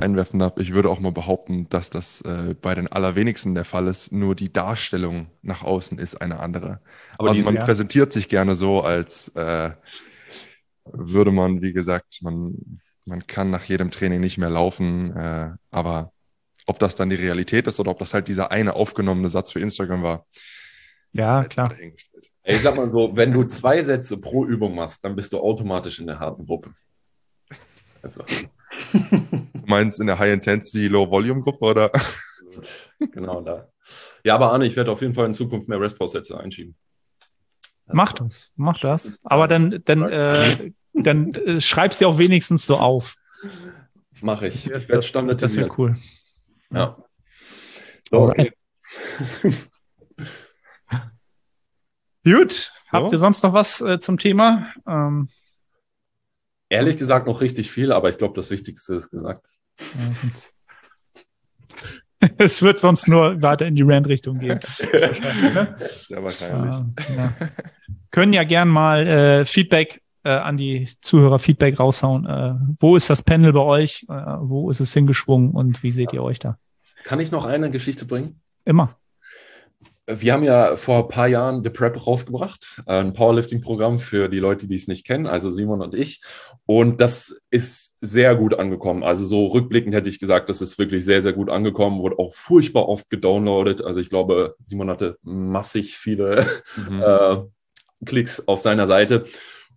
einwerfen darf, ich würde auch mal behaupten, dass das äh, bei den allerwenigsten der Fall ist. Nur die Darstellung nach außen ist eine andere. Aber also man ja. präsentiert sich gerne so, als äh, würde man, wie gesagt, man, man kann nach jedem Training nicht mehr laufen. Äh, aber ob das dann die Realität ist oder ob das halt dieser eine aufgenommene Satz für Instagram war. Ja, halt klar. Ey, ich sag mal so, wenn du zwei Sätze pro Übung machst, dann bist du automatisch in der harten Gruppe. Also. Du meinst in der High-Intensity, Low-Volume-Gruppe oder? Genau da. Ja, aber Arne, ich werde auf jeden Fall in Zukunft mehr Rest-Pause-Sätze einschieben. Das mach das, mach das. Aber dann, dann, äh, dann äh, schreib's dir auch wenigstens so auf. Mach ich. ich das, das wäre cool. Ja. So, okay. Gut. Habt ihr sonst noch was äh, zum Thema? Ähm, Ehrlich gesagt noch richtig viel, aber ich glaube, das Wichtigste ist gesagt. es wird sonst nur weiter in die Rand-Richtung gehen. ne? Ja, wahrscheinlich. Äh, ja. Können ja gern mal äh, Feedback äh, an die Zuhörer Feedback raushauen. Äh, wo ist das Panel bei euch? Äh, wo ist es hingeschwungen und wie seht ihr euch da? Kann ich noch eine Geschichte bringen? Immer. Wir haben ja vor ein paar Jahren The Prep rausgebracht, ein Powerlifting-Programm für die Leute, die es nicht kennen, also Simon und ich. Und das ist sehr gut angekommen. Also so rückblickend hätte ich gesagt, das ist wirklich sehr, sehr gut angekommen, wurde auch furchtbar oft gedownloadet. Also ich glaube, Simon hatte massig viele mhm. äh, Klicks auf seiner Seite.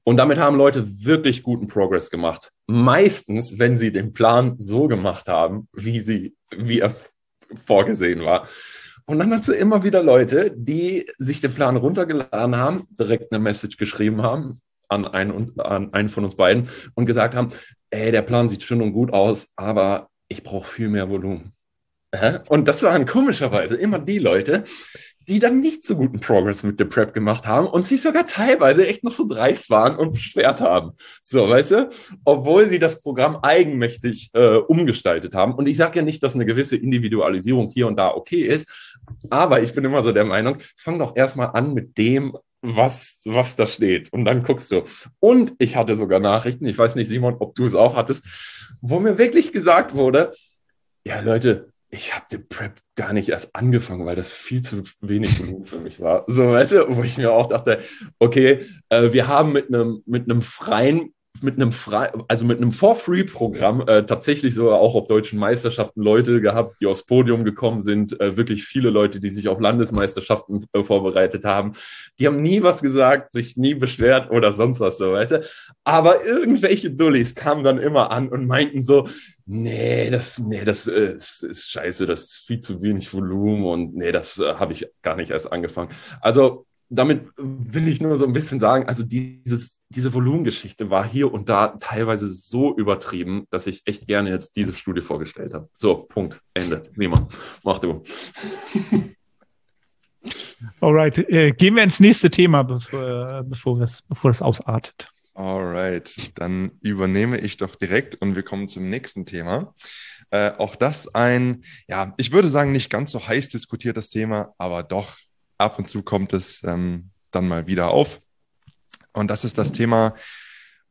Und damit haben Leute wirklich guten Progress gemacht. Meistens, wenn sie den Plan so gemacht haben, wie sie, wie er vorgesehen war. Und dann hast du immer wieder Leute, die sich den Plan runtergeladen haben, direkt eine Message geschrieben haben an einen, an einen von uns beiden und gesagt haben, ey, der Plan sieht schön und gut aus, aber ich brauche viel mehr Volumen. Und das waren komischerweise immer die Leute, die dann nicht so guten Progress mit der Prep gemacht haben und sich sogar teilweise echt noch so dreist waren und beschwert haben. So, weißt du? Obwohl sie das Programm eigenmächtig äh, umgestaltet haben. Und ich sage ja nicht, dass eine gewisse Individualisierung hier und da okay ist, aber ich bin immer so der Meinung, fang doch erstmal an mit dem, was, was da steht. Und dann guckst du. Und ich hatte sogar Nachrichten, ich weiß nicht, Simon, ob du es auch hattest, wo mir wirklich gesagt wurde, ja, Leute, ich habe den Prep gar nicht erst angefangen, weil das viel zu wenig für mich war. So, weißt du, wo ich mir auch dachte, okay, äh, wir haben mit einem mit einem freien mit einem frei, also mit einem For-Free-Programm äh, tatsächlich sogar auch auf deutschen Meisterschaften Leute gehabt, die aufs Podium gekommen sind. Äh, wirklich viele Leute, die sich auf Landesmeisterschaften äh, vorbereitet haben. Die haben nie was gesagt, sich nie beschwert oder sonst was so, weißt du. Aber irgendwelche Dullis kamen dann immer an und meinten so, nee, das, nee, das äh, ist, ist scheiße, das ist viel zu wenig Volumen und nee, das äh, habe ich gar nicht erst angefangen. Also damit will ich nur so ein bisschen sagen, also dieses, diese Volumengeschichte war hier und da teilweise so übertrieben, dass ich echt gerne jetzt diese Studie vorgestellt habe. So, Punkt, Ende. Simon, mach du. Alright, äh, gehen wir ins nächste Thema, bevor, bevor, das, bevor das ausartet. Alright, dann übernehme ich doch direkt und wir kommen zum nächsten Thema. Äh, auch das ein, ja, ich würde sagen, nicht ganz so heiß diskutiertes Thema, aber doch ab und zu kommt es ähm, dann mal wieder auf. Und das ist das Thema,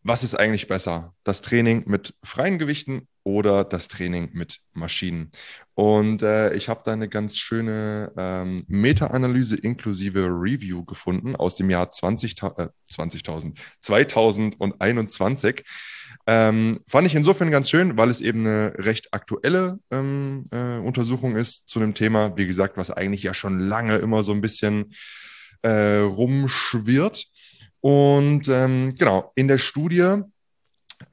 was ist eigentlich besser? Das Training mit freien Gewichten oder das Training mit Maschinen? Und äh, ich habe da eine ganz schöne ähm, Meta-Analyse inklusive Review gefunden aus dem Jahr 20, äh, 20.000, 2021. Ähm, fand ich insofern ganz schön, weil es eben eine recht aktuelle ähm, äh, Untersuchung ist zu dem Thema, wie gesagt, was eigentlich ja schon lange immer so ein bisschen äh, rumschwirrt. Und ähm, genau, in der Studie,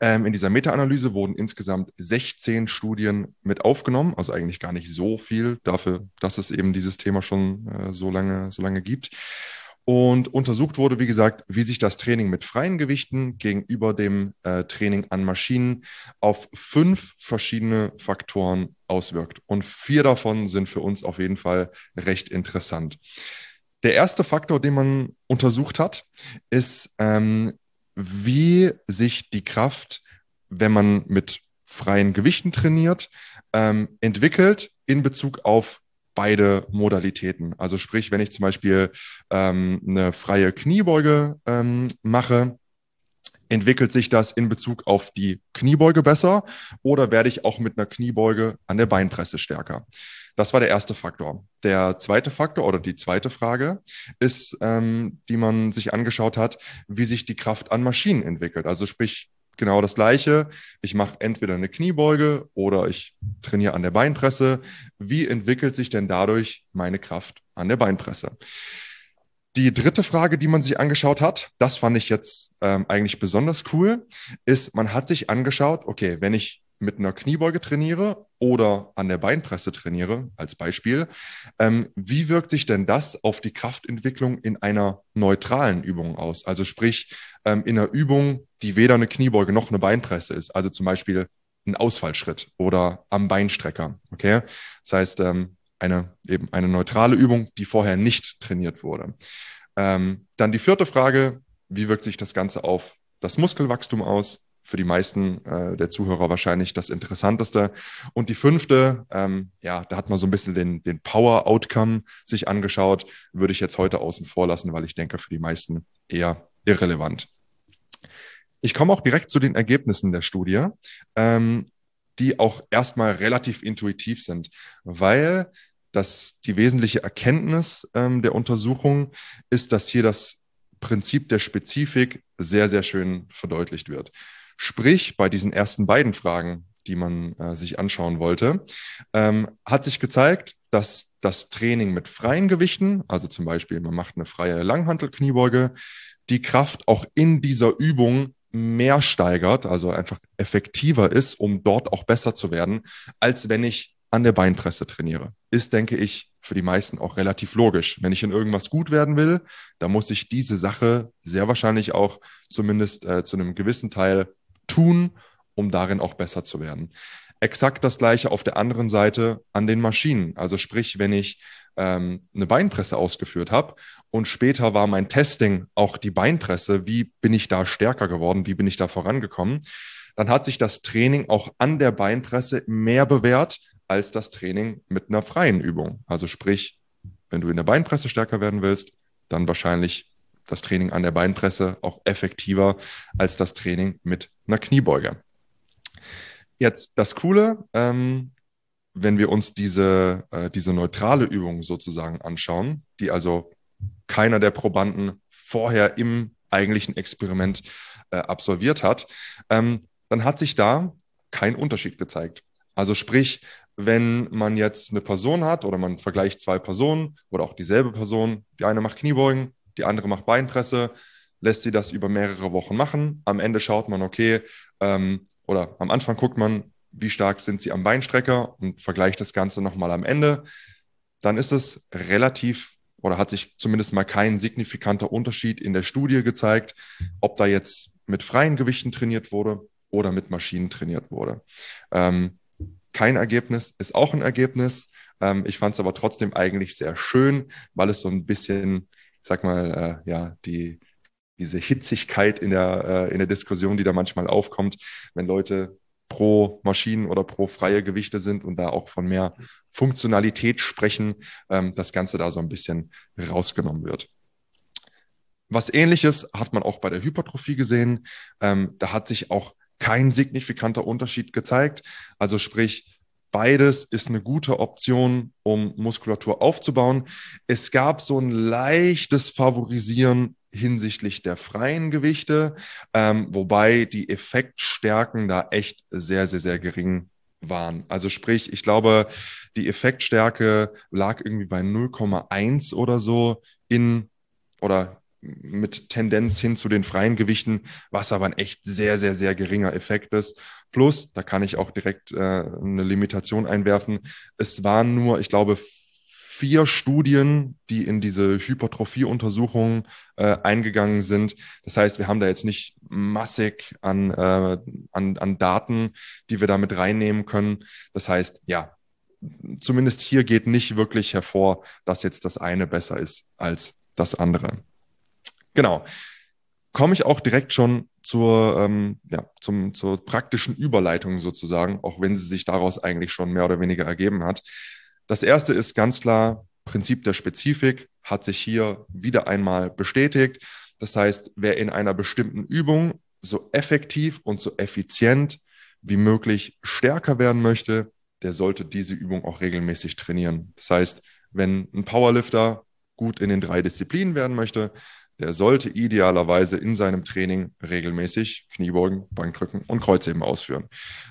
ähm, in dieser Meta-Analyse wurden insgesamt 16 Studien mit aufgenommen, also eigentlich gar nicht so viel dafür, dass es eben dieses Thema schon äh, so lange, so lange gibt. Und untersucht wurde, wie gesagt, wie sich das Training mit freien Gewichten gegenüber dem äh, Training an Maschinen auf fünf verschiedene Faktoren auswirkt. Und vier davon sind für uns auf jeden Fall recht interessant. Der erste Faktor, den man untersucht hat, ist, ähm, wie sich die Kraft, wenn man mit freien Gewichten trainiert, ähm, entwickelt in Bezug auf beide Modalitäten. Also sprich, wenn ich zum Beispiel ähm, eine freie Kniebeuge ähm, mache, entwickelt sich das in Bezug auf die Kniebeuge besser oder werde ich auch mit einer Kniebeuge an der Beinpresse stärker? Das war der erste Faktor. Der zweite Faktor oder die zweite Frage ist, ähm, die man sich angeschaut hat, wie sich die Kraft an Maschinen entwickelt. Also sprich, genau das Gleiche. Ich mache entweder eine Kniebeuge oder ich trainiere an der Beinpresse. Wie entwickelt sich denn dadurch meine Kraft an der Beinpresse? Die dritte Frage, die man sich angeschaut hat, das fand ich jetzt ähm, eigentlich besonders cool, ist, man hat sich angeschaut, okay, wenn ich mit einer Kniebeuge trainiere oder an der Beinpresse trainiere, als Beispiel, ähm, wie wirkt sich denn das auf die Kraftentwicklung in einer neutralen Übung aus? Also sprich, ähm, in einer Übung, die weder eine Kniebeuge noch eine Beinpresse ist, also zum Beispiel ein Ausfallschritt oder am Beinstrecker. Okay, das heißt ähm, eine eben eine neutrale Übung, die vorher nicht trainiert wurde. Ähm, dann die vierte Frage: Wie wirkt sich das Ganze auf das Muskelwachstum aus? Für die meisten äh, der Zuhörer wahrscheinlich das Interessanteste. Und die fünfte, ähm, ja, da hat man so ein bisschen den, den Power-Outcome sich angeschaut, würde ich jetzt heute außen vor lassen, weil ich denke, für die meisten eher irrelevant. Ich komme auch direkt zu den Ergebnissen der Studie, ähm, die auch erstmal relativ intuitiv sind, weil das, die wesentliche Erkenntnis ähm, der Untersuchung ist, dass hier das Prinzip der Spezifik sehr, sehr schön verdeutlicht wird. Sprich, bei diesen ersten beiden Fragen, die man äh, sich anschauen wollte, ähm, hat sich gezeigt, dass das Training mit freien Gewichten, also zum Beispiel man macht eine freie Langhantelkniebeuge, die Kraft auch in dieser Übung mehr steigert, also einfach effektiver ist, um dort auch besser zu werden, als wenn ich an der Beinpresse trainiere. Ist, denke ich, für die meisten auch relativ logisch. Wenn ich in irgendwas gut werden will, dann muss ich diese Sache sehr wahrscheinlich auch zumindest äh, zu einem gewissen Teil tun, um darin auch besser zu werden. Exakt das gleiche auf der anderen Seite an den Maschinen. Also sprich, wenn ich ähm, eine Beinpresse ausgeführt habe und später war mein Testing auch die Beinpresse, wie bin ich da stärker geworden, wie bin ich da vorangekommen, dann hat sich das Training auch an der Beinpresse mehr bewährt als das Training mit einer freien Übung. Also sprich, wenn du in der Beinpresse stärker werden willst, dann wahrscheinlich das Training an der Beinpresse auch effektiver als das Training mit einer Kniebeuge. Jetzt das Coole, ähm, wenn wir uns diese, äh, diese neutrale Übung sozusagen anschauen, die also keiner der Probanden vorher im eigentlichen Experiment äh, absolviert hat, ähm, dann hat sich da kein Unterschied gezeigt. Also sprich, wenn man jetzt eine Person hat oder man vergleicht zwei Personen oder auch dieselbe Person, die eine macht Kniebeugen, die andere macht Beinpresse, lässt sie das über mehrere Wochen machen. Am Ende schaut man, okay, ähm, oder am Anfang guckt man, wie stark sind sie am Beinstrecker und vergleicht das Ganze nochmal am Ende. Dann ist es relativ oder hat sich zumindest mal kein signifikanter Unterschied in der Studie gezeigt, ob da jetzt mit freien Gewichten trainiert wurde oder mit Maschinen trainiert wurde. Ähm, kein Ergebnis ist auch ein Ergebnis. Ähm, ich fand es aber trotzdem eigentlich sehr schön, weil es so ein bisschen sag mal, äh, ja, die, diese Hitzigkeit in der, äh, in der Diskussion, die da manchmal aufkommt, wenn Leute pro Maschinen oder pro freie Gewichte sind und da auch von mehr Funktionalität sprechen, ähm, das Ganze da so ein bisschen rausgenommen wird. Was ähnliches hat man auch bei der Hypertrophie gesehen. Ähm, da hat sich auch kein signifikanter Unterschied gezeigt. Also sprich, beides ist eine gute Option, um Muskulatur aufzubauen. Es gab so ein leichtes Favorisieren hinsichtlich der freien Gewichte, ähm, wobei die Effektstärken da echt sehr, sehr, sehr gering waren. Also sprich, ich glaube, die Effektstärke lag irgendwie bei 0,1 oder so in oder mit Tendenz hin zu den freien Gewichten, was aber ein echt sehr, sehr, sehr geringer Effekt ist. Plus, da kann ich auch direkt äh, eine Limitation einwerfen. Es waren nur, ich glaube, vier Studien, die in diese Hypertrophie-Untersuchung äh, eingegangen sind. Das heißt, wir haben da jetzt nicht massig an, äh, an, an Daten, die wir damit reinnehmen können. Das heißt, ja, zumindest hier geht nicht wirklich hervor, dass jetzt das eine besser ist als das andere. Genau. Komme ich auch direkt schon zur, ähm, ja, zum, zur praktischen Überleitung sozusagen, auch wenn sie sich daraus eigentlich schon mehr oder weniger ergeben hat. Das erste ist ganz klar, Prinzip der Spezifik hat sich hier wieder einmal bestätigt. Das heißt, wer in einer bestimmten Übung so effektiv und so effizient wie möglich stärker werden möchte, der sollte diese Übung auch regelmäßig trainieren. Das heißt, wenn ein Powerlifter gut in den drei Disziplinen werden möchte, der sollte idealerweise in seinem Training regelmäßig Kniebeugen, Bankdrücken und Kreuzheben ausführen.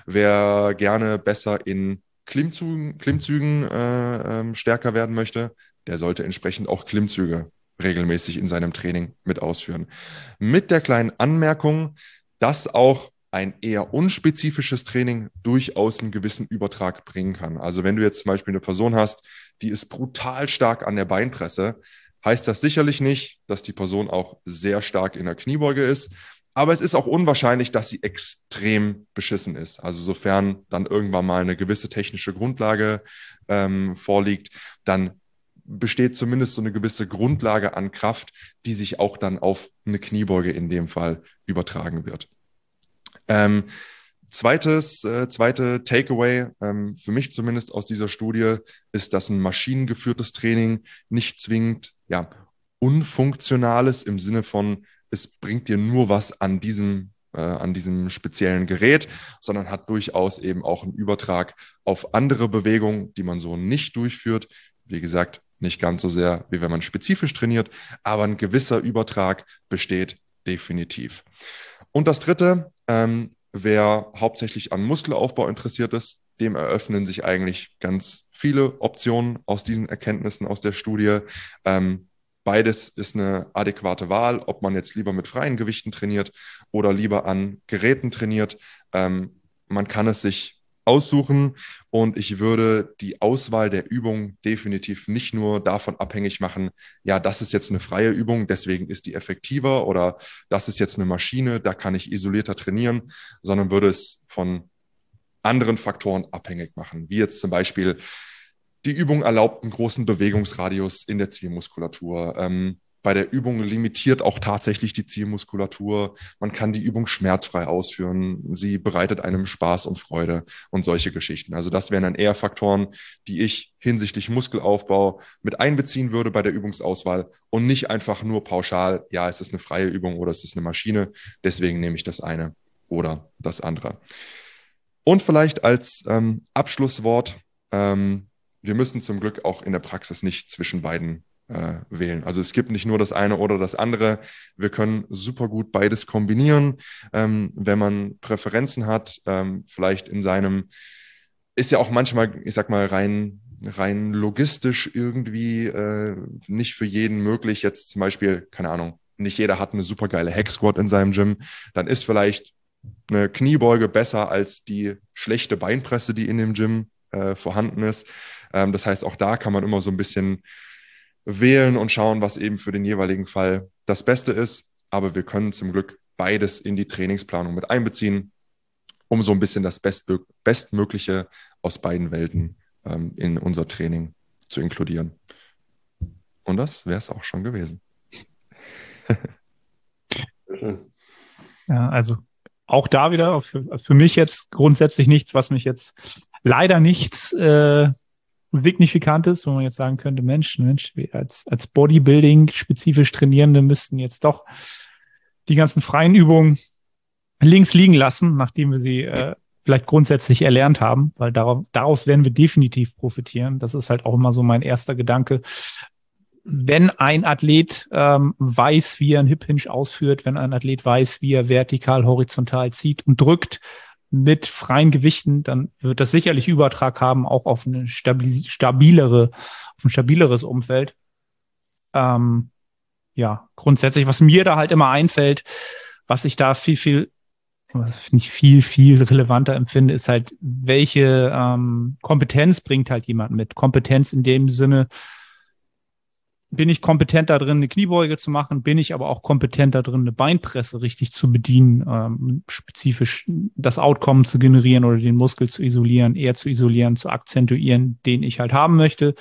Wer gerne besser in Klimmzügen, Klimmzügen äh, äh, stärker werden möchte, der sollte entsprechend auch Klimmzüge regelmäßig in seinem Training mit ausführen. Mit der kleinen Anmerkung, dass auch ein eher unspezifisches Training durchaus einen gewissen Übertrag bringen kann. Also wenn du jetzt zum Beispiel eine Person hast, die ist brutal stark an der Beinpresse, heißt das sicherlich nicht, dass die Person auch sehr stark in der Kniebeuge ist. Aber es ist auch unwahrscheinlich, dass sie extrem beschissen ist. Also sofern dann irgendwann mal eine gewisse technische Grundlage ähm, vorliegt, dann besteht zumindest so eine gewisse Grundlage an Kraft, die sich auch dann auf eine Kniebeuge in dem Fall übertragen wird. Ähm, zweites, äh, zweite Takeaway, ähm, für mich zumindest aus dieser Studie, ist, dass ein maschinengeführtes Training nicht zwingend ja, unfunktionales im Sinne von, es bringt dir nur was an diesem, äh, an diesem speziellen Gerät, sondern hat durchaus eben auch einen Übertrag auf andere Bewegungen, die man so nicht durchführt. Wie gesagt, nicht ganz so sehr, wie wenn man spezifisch trainiert, aber ein gewisser Übertrag besteht definitiv. Und das Dritte, ähm, wer hauptsächlich an Muskelaufbau interessiert ist, dem eröffnen sich eigentlich ganz viele Optionen aus diesen Erkenntnissen aus der Studie. Ähm, beides ist eine adäquate Wahl, ob man jetzt lieber mit freien Gewichten trainiert oder lieber an Geräten trainiert. Ähm, man kann es sich aussuchen und ich würde die Auswahl der Übung definitiv nicht nur davon abhängig machen, ja, das ist jetzt eine freie Übung, deswegen ist die effektiver oder das ist jetzt eine Maschine, da kann ich isolierter trainieren, sondern würde es von anderen Faktoren abhängig machen, wie jetzt zum Beispiel die Übung erlaubt einen großen Bewegungsradius in der Zielmuskulatur. Ähm, bei der Übung limitiert auch tatsächlich die Zielmuskulatur. Man kann die Übung schmerzfrei ausführen. Sie bereitet einem Spaß und Freude und solche Geschichten. Also das wären dann eher Faktoren, die ich hinsichtlich Muskelaufbau mit einbeziehen würde bei der Übungsauswahl und nicht einfach nur pauschal, ja, es ist eine freie Übung oder es ist eine Maschine. Deswegen nehme ich das eine oder das andere. Und vielleicht als ähm, Abschlusswort, ähm, wir müssen zum Glück auch in der Praxis nicht zwischen beiden äh, wählen. Also es gibt nicht nur das eine oder das andere. Wir können super gut beides kombinieren. Ähm, wenn man Präferenzen hat, ähm, vielleicht in seinem, ist ja auch manchmal, ich sag mal, rein rein logistisch irgendwie äh, nicht für jeden möglich. Jetzt zum Beispiel, keine Ahnung, nicht jeder hat eine super geile Hack Squat in seinem Gym. Dann ist vielleicht eine Kniebeuge besser als die schlechte Beinpresse, die in dem Gym äh, vorhanden ist. Ähm, das heißt, auch da kann man immer so ein bisschen wählen und schauen, was eben für den jeweiligen Fall das Beste ist. Aber wir können zum Glück beides in die Trainingsplanung mit einbeziehen, um so ein bisschen das Bestmö Bestmögliche aus beiden Welten ähm, in unser Training zu inkludieren. Und das wäre es auch schon gewesen. ja, also auch da wieder für, für mich jetzt grundsätzlich nichts, was mich jetzt leider nichts äh, Signifikantes, wo man jetzt sagen könnte, Mensch, Mensch, als, als Bodybuilding spezifisch Trainierende müssten jetzt doch die ganzen freien Übungen links liegen lassen, nachdem wir sie äh, vielleicht grundsätzlich erlernt haben, weil darauf, daraus werden wir definitiv profitieren. Das ist halt auch immer so mein erster Gedanke. Wenn ein Athlet ähm, weiß, wie er einen Hip Hinge ausführt, wenn ein Athlet weiß, wie er vertikal, horizontal zieht und drückt, mit freien Gewichten, dann wird das sicherlich Übertrag haben, auch auf eine stabilere, auf ein stabileres Umfeld. Ähm, ja, grundsätzlich, was mir da halt immer einfällt, was ich da viel, viel, nicht viel, viel relevanter empfinde, ist halt, welche ähm, Kompetenz bringt halt jemand mit. Kompetenz in dem Sinne, bin ich kompetent da drin, eine Kniebeuge zu machen, bin ich aber auch kompetent da drin, eine Beinpresse richtig zu bedienen, ähm, spezifisch das Outcome zu generieren oder den Muskel zu isolieren, eher zu isolieren, zu akzentuieren, den ich halt haben möchte.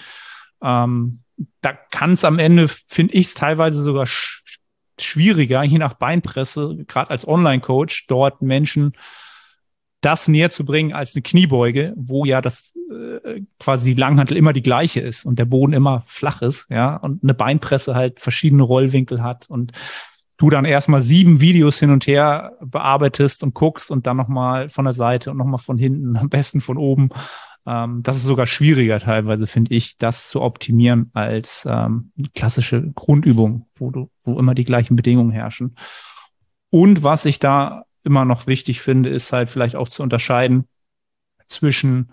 Ähm, da kann es am Ende, finde ich es teilweise sogar sch schwieriger, je nach Beinpresse, gerade als Online-Coach, dort Menschen das näher zu bringen als eine Kniebeuge, wo ja das äh, quasi die Langhantel immer die gleiche ist und der Boden immer flach ist, ja, und eine Beinpresse halt verschiedene Rollwinkel hat und du dann erstmal sieben Videos hin und her bearbeitest und guckst und dann nochmal von der Seite und nochmal von hinten, am besten von oben. Ähm, das ist sogar schwieriger teilweise, finde ich, das zu optimieren als ähm, klassische Grundübung, wo du, wo immer die gleichen Bedingungen herrschen. Und was ich da immer noch wichtig finde, ist halt vielleicht auch zu unterscheiden zwischen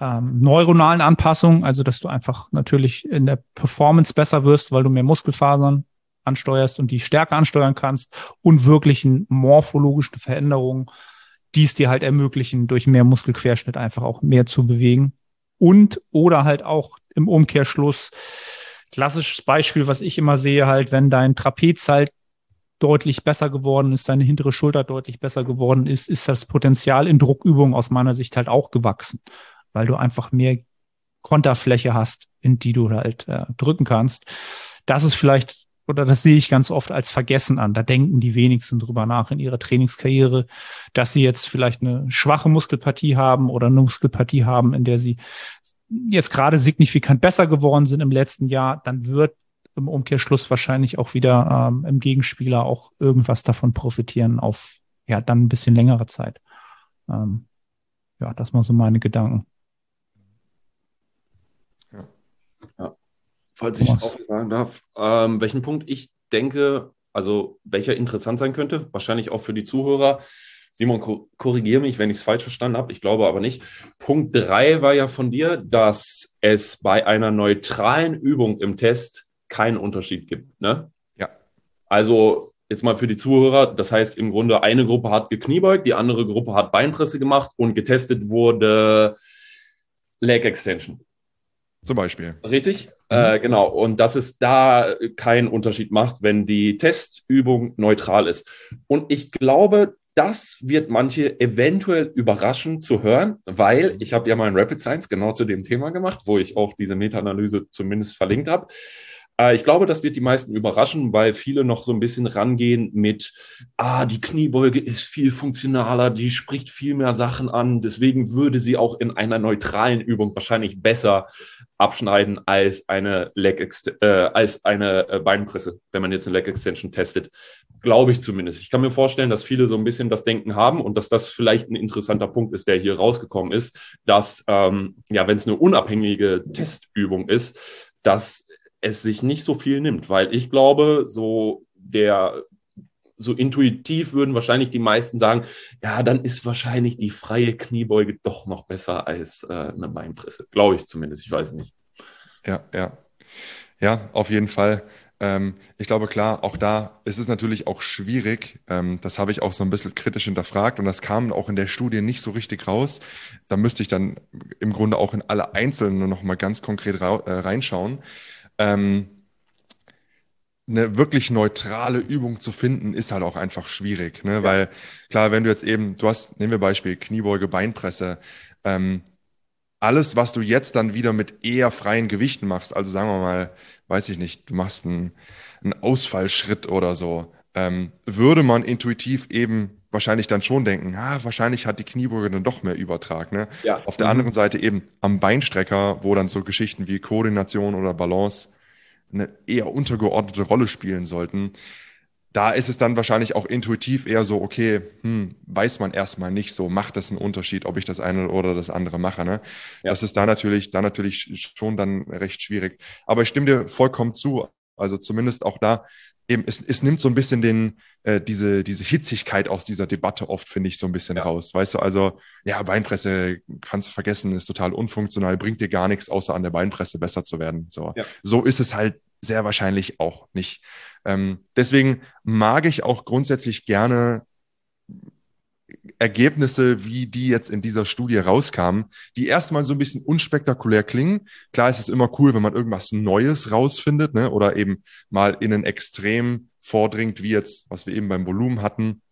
ähm, neuronalen Anpassungen, also dass du einfach natürlich in der Performance besser wirst, weil du mehr Muskelfasern ansteuerst und die stärker ansteuern kannst und wirklichen morphologischen Veränderungen, die es dir halt ermöglichen, durch mehr Muskelquerschnitt einfach auch mehr zu bewegen. Und oder halt auch im Umkehrschluss, klassisches Beispiel, was ich immer sehe, halt, wenn dein Trapez halt deutlich besser geworden ist, deine hintere Schulter deutlich besser geworden ist, ist das Potenzial in Druckübungen aus meiner Sicht halt auch gewachsen weil du einfach mehr Konterfläche hast, in die du halt äh, drücken kannst. Das ist vielleicht, oder das sehe ich ganz oft als Vergessen an. Da denken die wenigsten drüber nach in ihrer Trainingskarriere, dass sie jetzt vielleicht eine schwache Muskelpartie haben oder eine Muskelpartie haben, in der sie jetzt gerade signifikant besser geworden sind im letzten Jahr, dann wird im Umkehrschluss wahrscheinlich auch wieder ähm, im Gegenspieler auch irgendwas davon profitieren auf ja dann ein bisschen längere Zeit. Ähm, ja, das mal so meine Gedanken. Ja. Falls ich auch sagen darf, ähm, welchen Punkt ich denke, also welcher interessant sein könnte, wahrscheinlich auch für die Zuhörer. Simon, korrigiere mich, wenn ich es falsch verstanden habe. Ich glaube aber nicht. Punkt 3 war ja von dir, dass es bei einer neutralen Übung im Test keinen Unterschied gibt. Ne? Ja. Also jetzt mal für die Zuhörer, das heißt im Grunde eine Gruppe hat gekniebeugt, die andere Gruppe hat Beinpresse gemacht und getestet wurde Leg Extension. Zum Beispiel. Richtig? Mhm. Äh, genau. Und dass es da keinen Unterschied macht, wenn die Testübung neutral ist. Und ich glaube, das wird manche eventuell überraschen zu hören, weil ich habe ja mal ein Rapid Science genau zu dem Thema gemacht, wo ich auch diese Meta-Analyse zumindest verlinkt habe. Äh, ich glaube, das wird die meisten überraschen, weil viele noch so ein bisschen rangehen mit, ah, die Kniebeuge ist viel funktionaler, die spricht viel mehr Sachen an, deswegen würde sie auch in einer neutralen Übung wahrscheinlich besser abschneiden als eine Leg äh, als eine äh, Beinpresse, wenn man jetzt eine Leg Extension testet. Glaube ich zumindest. Ich kann mir vorstellen, dass viele so ein bisschen das Denken haben und dass das vielleicht ein interessanter Punkt ist, der hier rausgekommen ist, dass ähm, ja, wenn es eine unabhängige Testübung ist, dass es sich nicht so viel nimmt, weil ich glaube, so der so intuitiv würden wahrscheinlich die meisten sagen, ja, dann ist wahrscheinlich die freie Kniebeuge doch noch besser als äh, eine Beinpresse. Glaube ich zumindest, ich weiß nicht. Ja, ja. Ja, auf jeden Fall. Ähm, ich glaube, klar, auch da ist es natürlich auch schwierig. Ähm, das habe ich auch so ein bisschen kritisch hinterfragt und das kam auch in der Studie nicht so richtig raus. Da müsste ich dann im Grunde auch in alle Einzelnen nur noch mal ganz konkret äh, reinschauen. Ähm, eine wirklich neutrale Übung zu finden, ist halt auch einfach schwierig. Ne? Ja. Weil klar, wenn du jetzt eben, du hast, nehmen wir Beispiel, Kniebeuge, Beinpresse, ähm, alles, was du jetzt dann wieder mit eher freien Gewichten machst, also sagen wir mal, weiß ich nicht, du machst einen, einen Ausfallschritt oder so, ähm, würde man intuitiv eben wahrscheinlich dann schon denken, ah, wahrscheinlich hat die Kniebeuge dann doch mehr Übertrag. Ne? Ja. Auf der mhm. anderen Seite eben am Beinstrecker, wo dann so Geschichten wie Koordination oder Balance eine eher untergeordnete Rolle spielen sollten. Da ist es dann wahrscheinlich auch intuitiv eher so, okay, hm, weiß man erstmal nicht so, macht das einen Unterschied, ob ich das eine oder das andere mache. Ne? Ja. Das ist da natürlich, da natürlich schon dann recht schwierig. Aber ich stimme dir vollkommen zu. Also zumindest auch da, eben, es, es nimmt so ein bisschen den, äh, diese, diese Hitzigkeit aus dieser Debatte oft, finde ich, so ein bisschen ja. raus. Weißt du, also, ja, Beinpresse kannst du vergessen, ist total unfunktional, bringt dir gar nichts, außer an der Beinpresse besser zu werden. So, ja. so ist es halt sehr wahrscheinlich auch nicht. Ähm, deswegen mag ich auch grundsätzlich gerne Ergebnisse, wie die jetzt in dieser Studie rauskamen, die erstmal so ein bisschen unspektakulär klingen. Klar ist es immer cool, wenn man irgendwas Neues rausfindet, ne? oder eben mal in ein Extrem vordringt, wie jetzt, was wir eben beim Volumen hatten.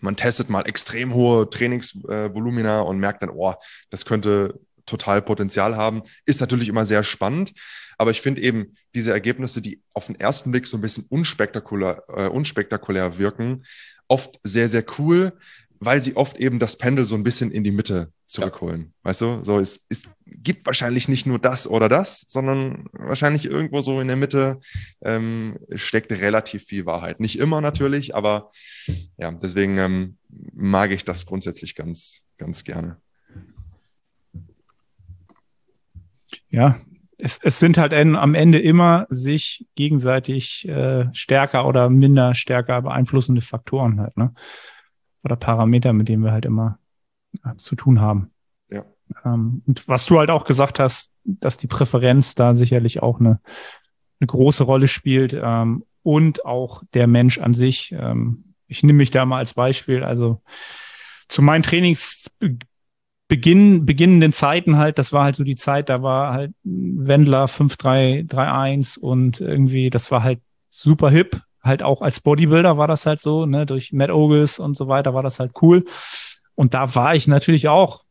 Man testet mal extrem hohe Trainingsvolumina und merkt dann, oh, das könnte total Potenzial haben. Ist natürlich immer sehr spannend. Aber ich finde eben diese Ergebnisse, die auf den ersten Blick so ein bisschen unspektakulär, äh, unspektakulär wirken, oft sehr, sehr cool, weil sie oft eben das Pendel so ein bisschen in die Mitte zurückholen. Ja. Weißt du, so es, es gibt wahrscheinlich nicht nur das oder das, sondern wahrscheinlich irgendwo so in der Mitte ähm, steckt relativ viel Wahrheit. Nicht immer natürlich, aber ja, deswegen ähm, mag ich das grundsätzlich ganz, ganz gerne. Ja, es, es sind halt am Ende immer sich gegenseitig äh, stärker oder minder stärker beeinflussende Faktoren halt, ne? Oder Parameter, mit denen wir halt immer ja, zu tun haben. Ja. Ähm, und was du halt auch gesagt hast, dass die Präferenz da sicherlich auch eine, eine große Rolle spielt ähm, und auch der Mensch an sich. Ähm, ich nehme mich da mal als Beispiel. Also zu meinen Trainingsbeginn, beginnenden Zeiten halt, das war halt so die Zeit, da war halt Wendler 5331 und irgendwie, das war halt super hip halt auch als Bodybuilder war das halt so, ne, durch Matt Ogles und so weiter war das halt cool. Und da war ich natürlich auch,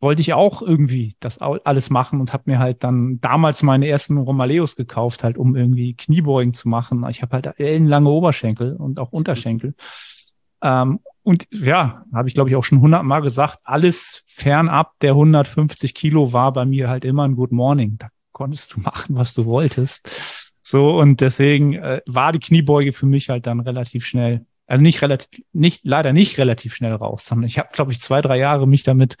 wollte ich auch irgendwie das alles machen und habe mir halt dann damals meine ersten Romaleos gekauft, halt um irgendwie Kniebeugen zu machen. Ich habe halt ellenlange Oberschenkel und auch Unterschenkel. Ähm, und ja, habe ich glaube ich auch schon hundertmal gesagt, alles fernab der 150 Kilo war bei mir halt immer ein Good Morning. Da konntest du machen, was du wolltest. So, und deswegen äh, war die Kniebeuge für mich halt dann relativ schnell, also nicht relativ, nicht, leider nicht relativ schnell raus, sondern ich habe, glaube ich, zwei, drei Jahre mich damit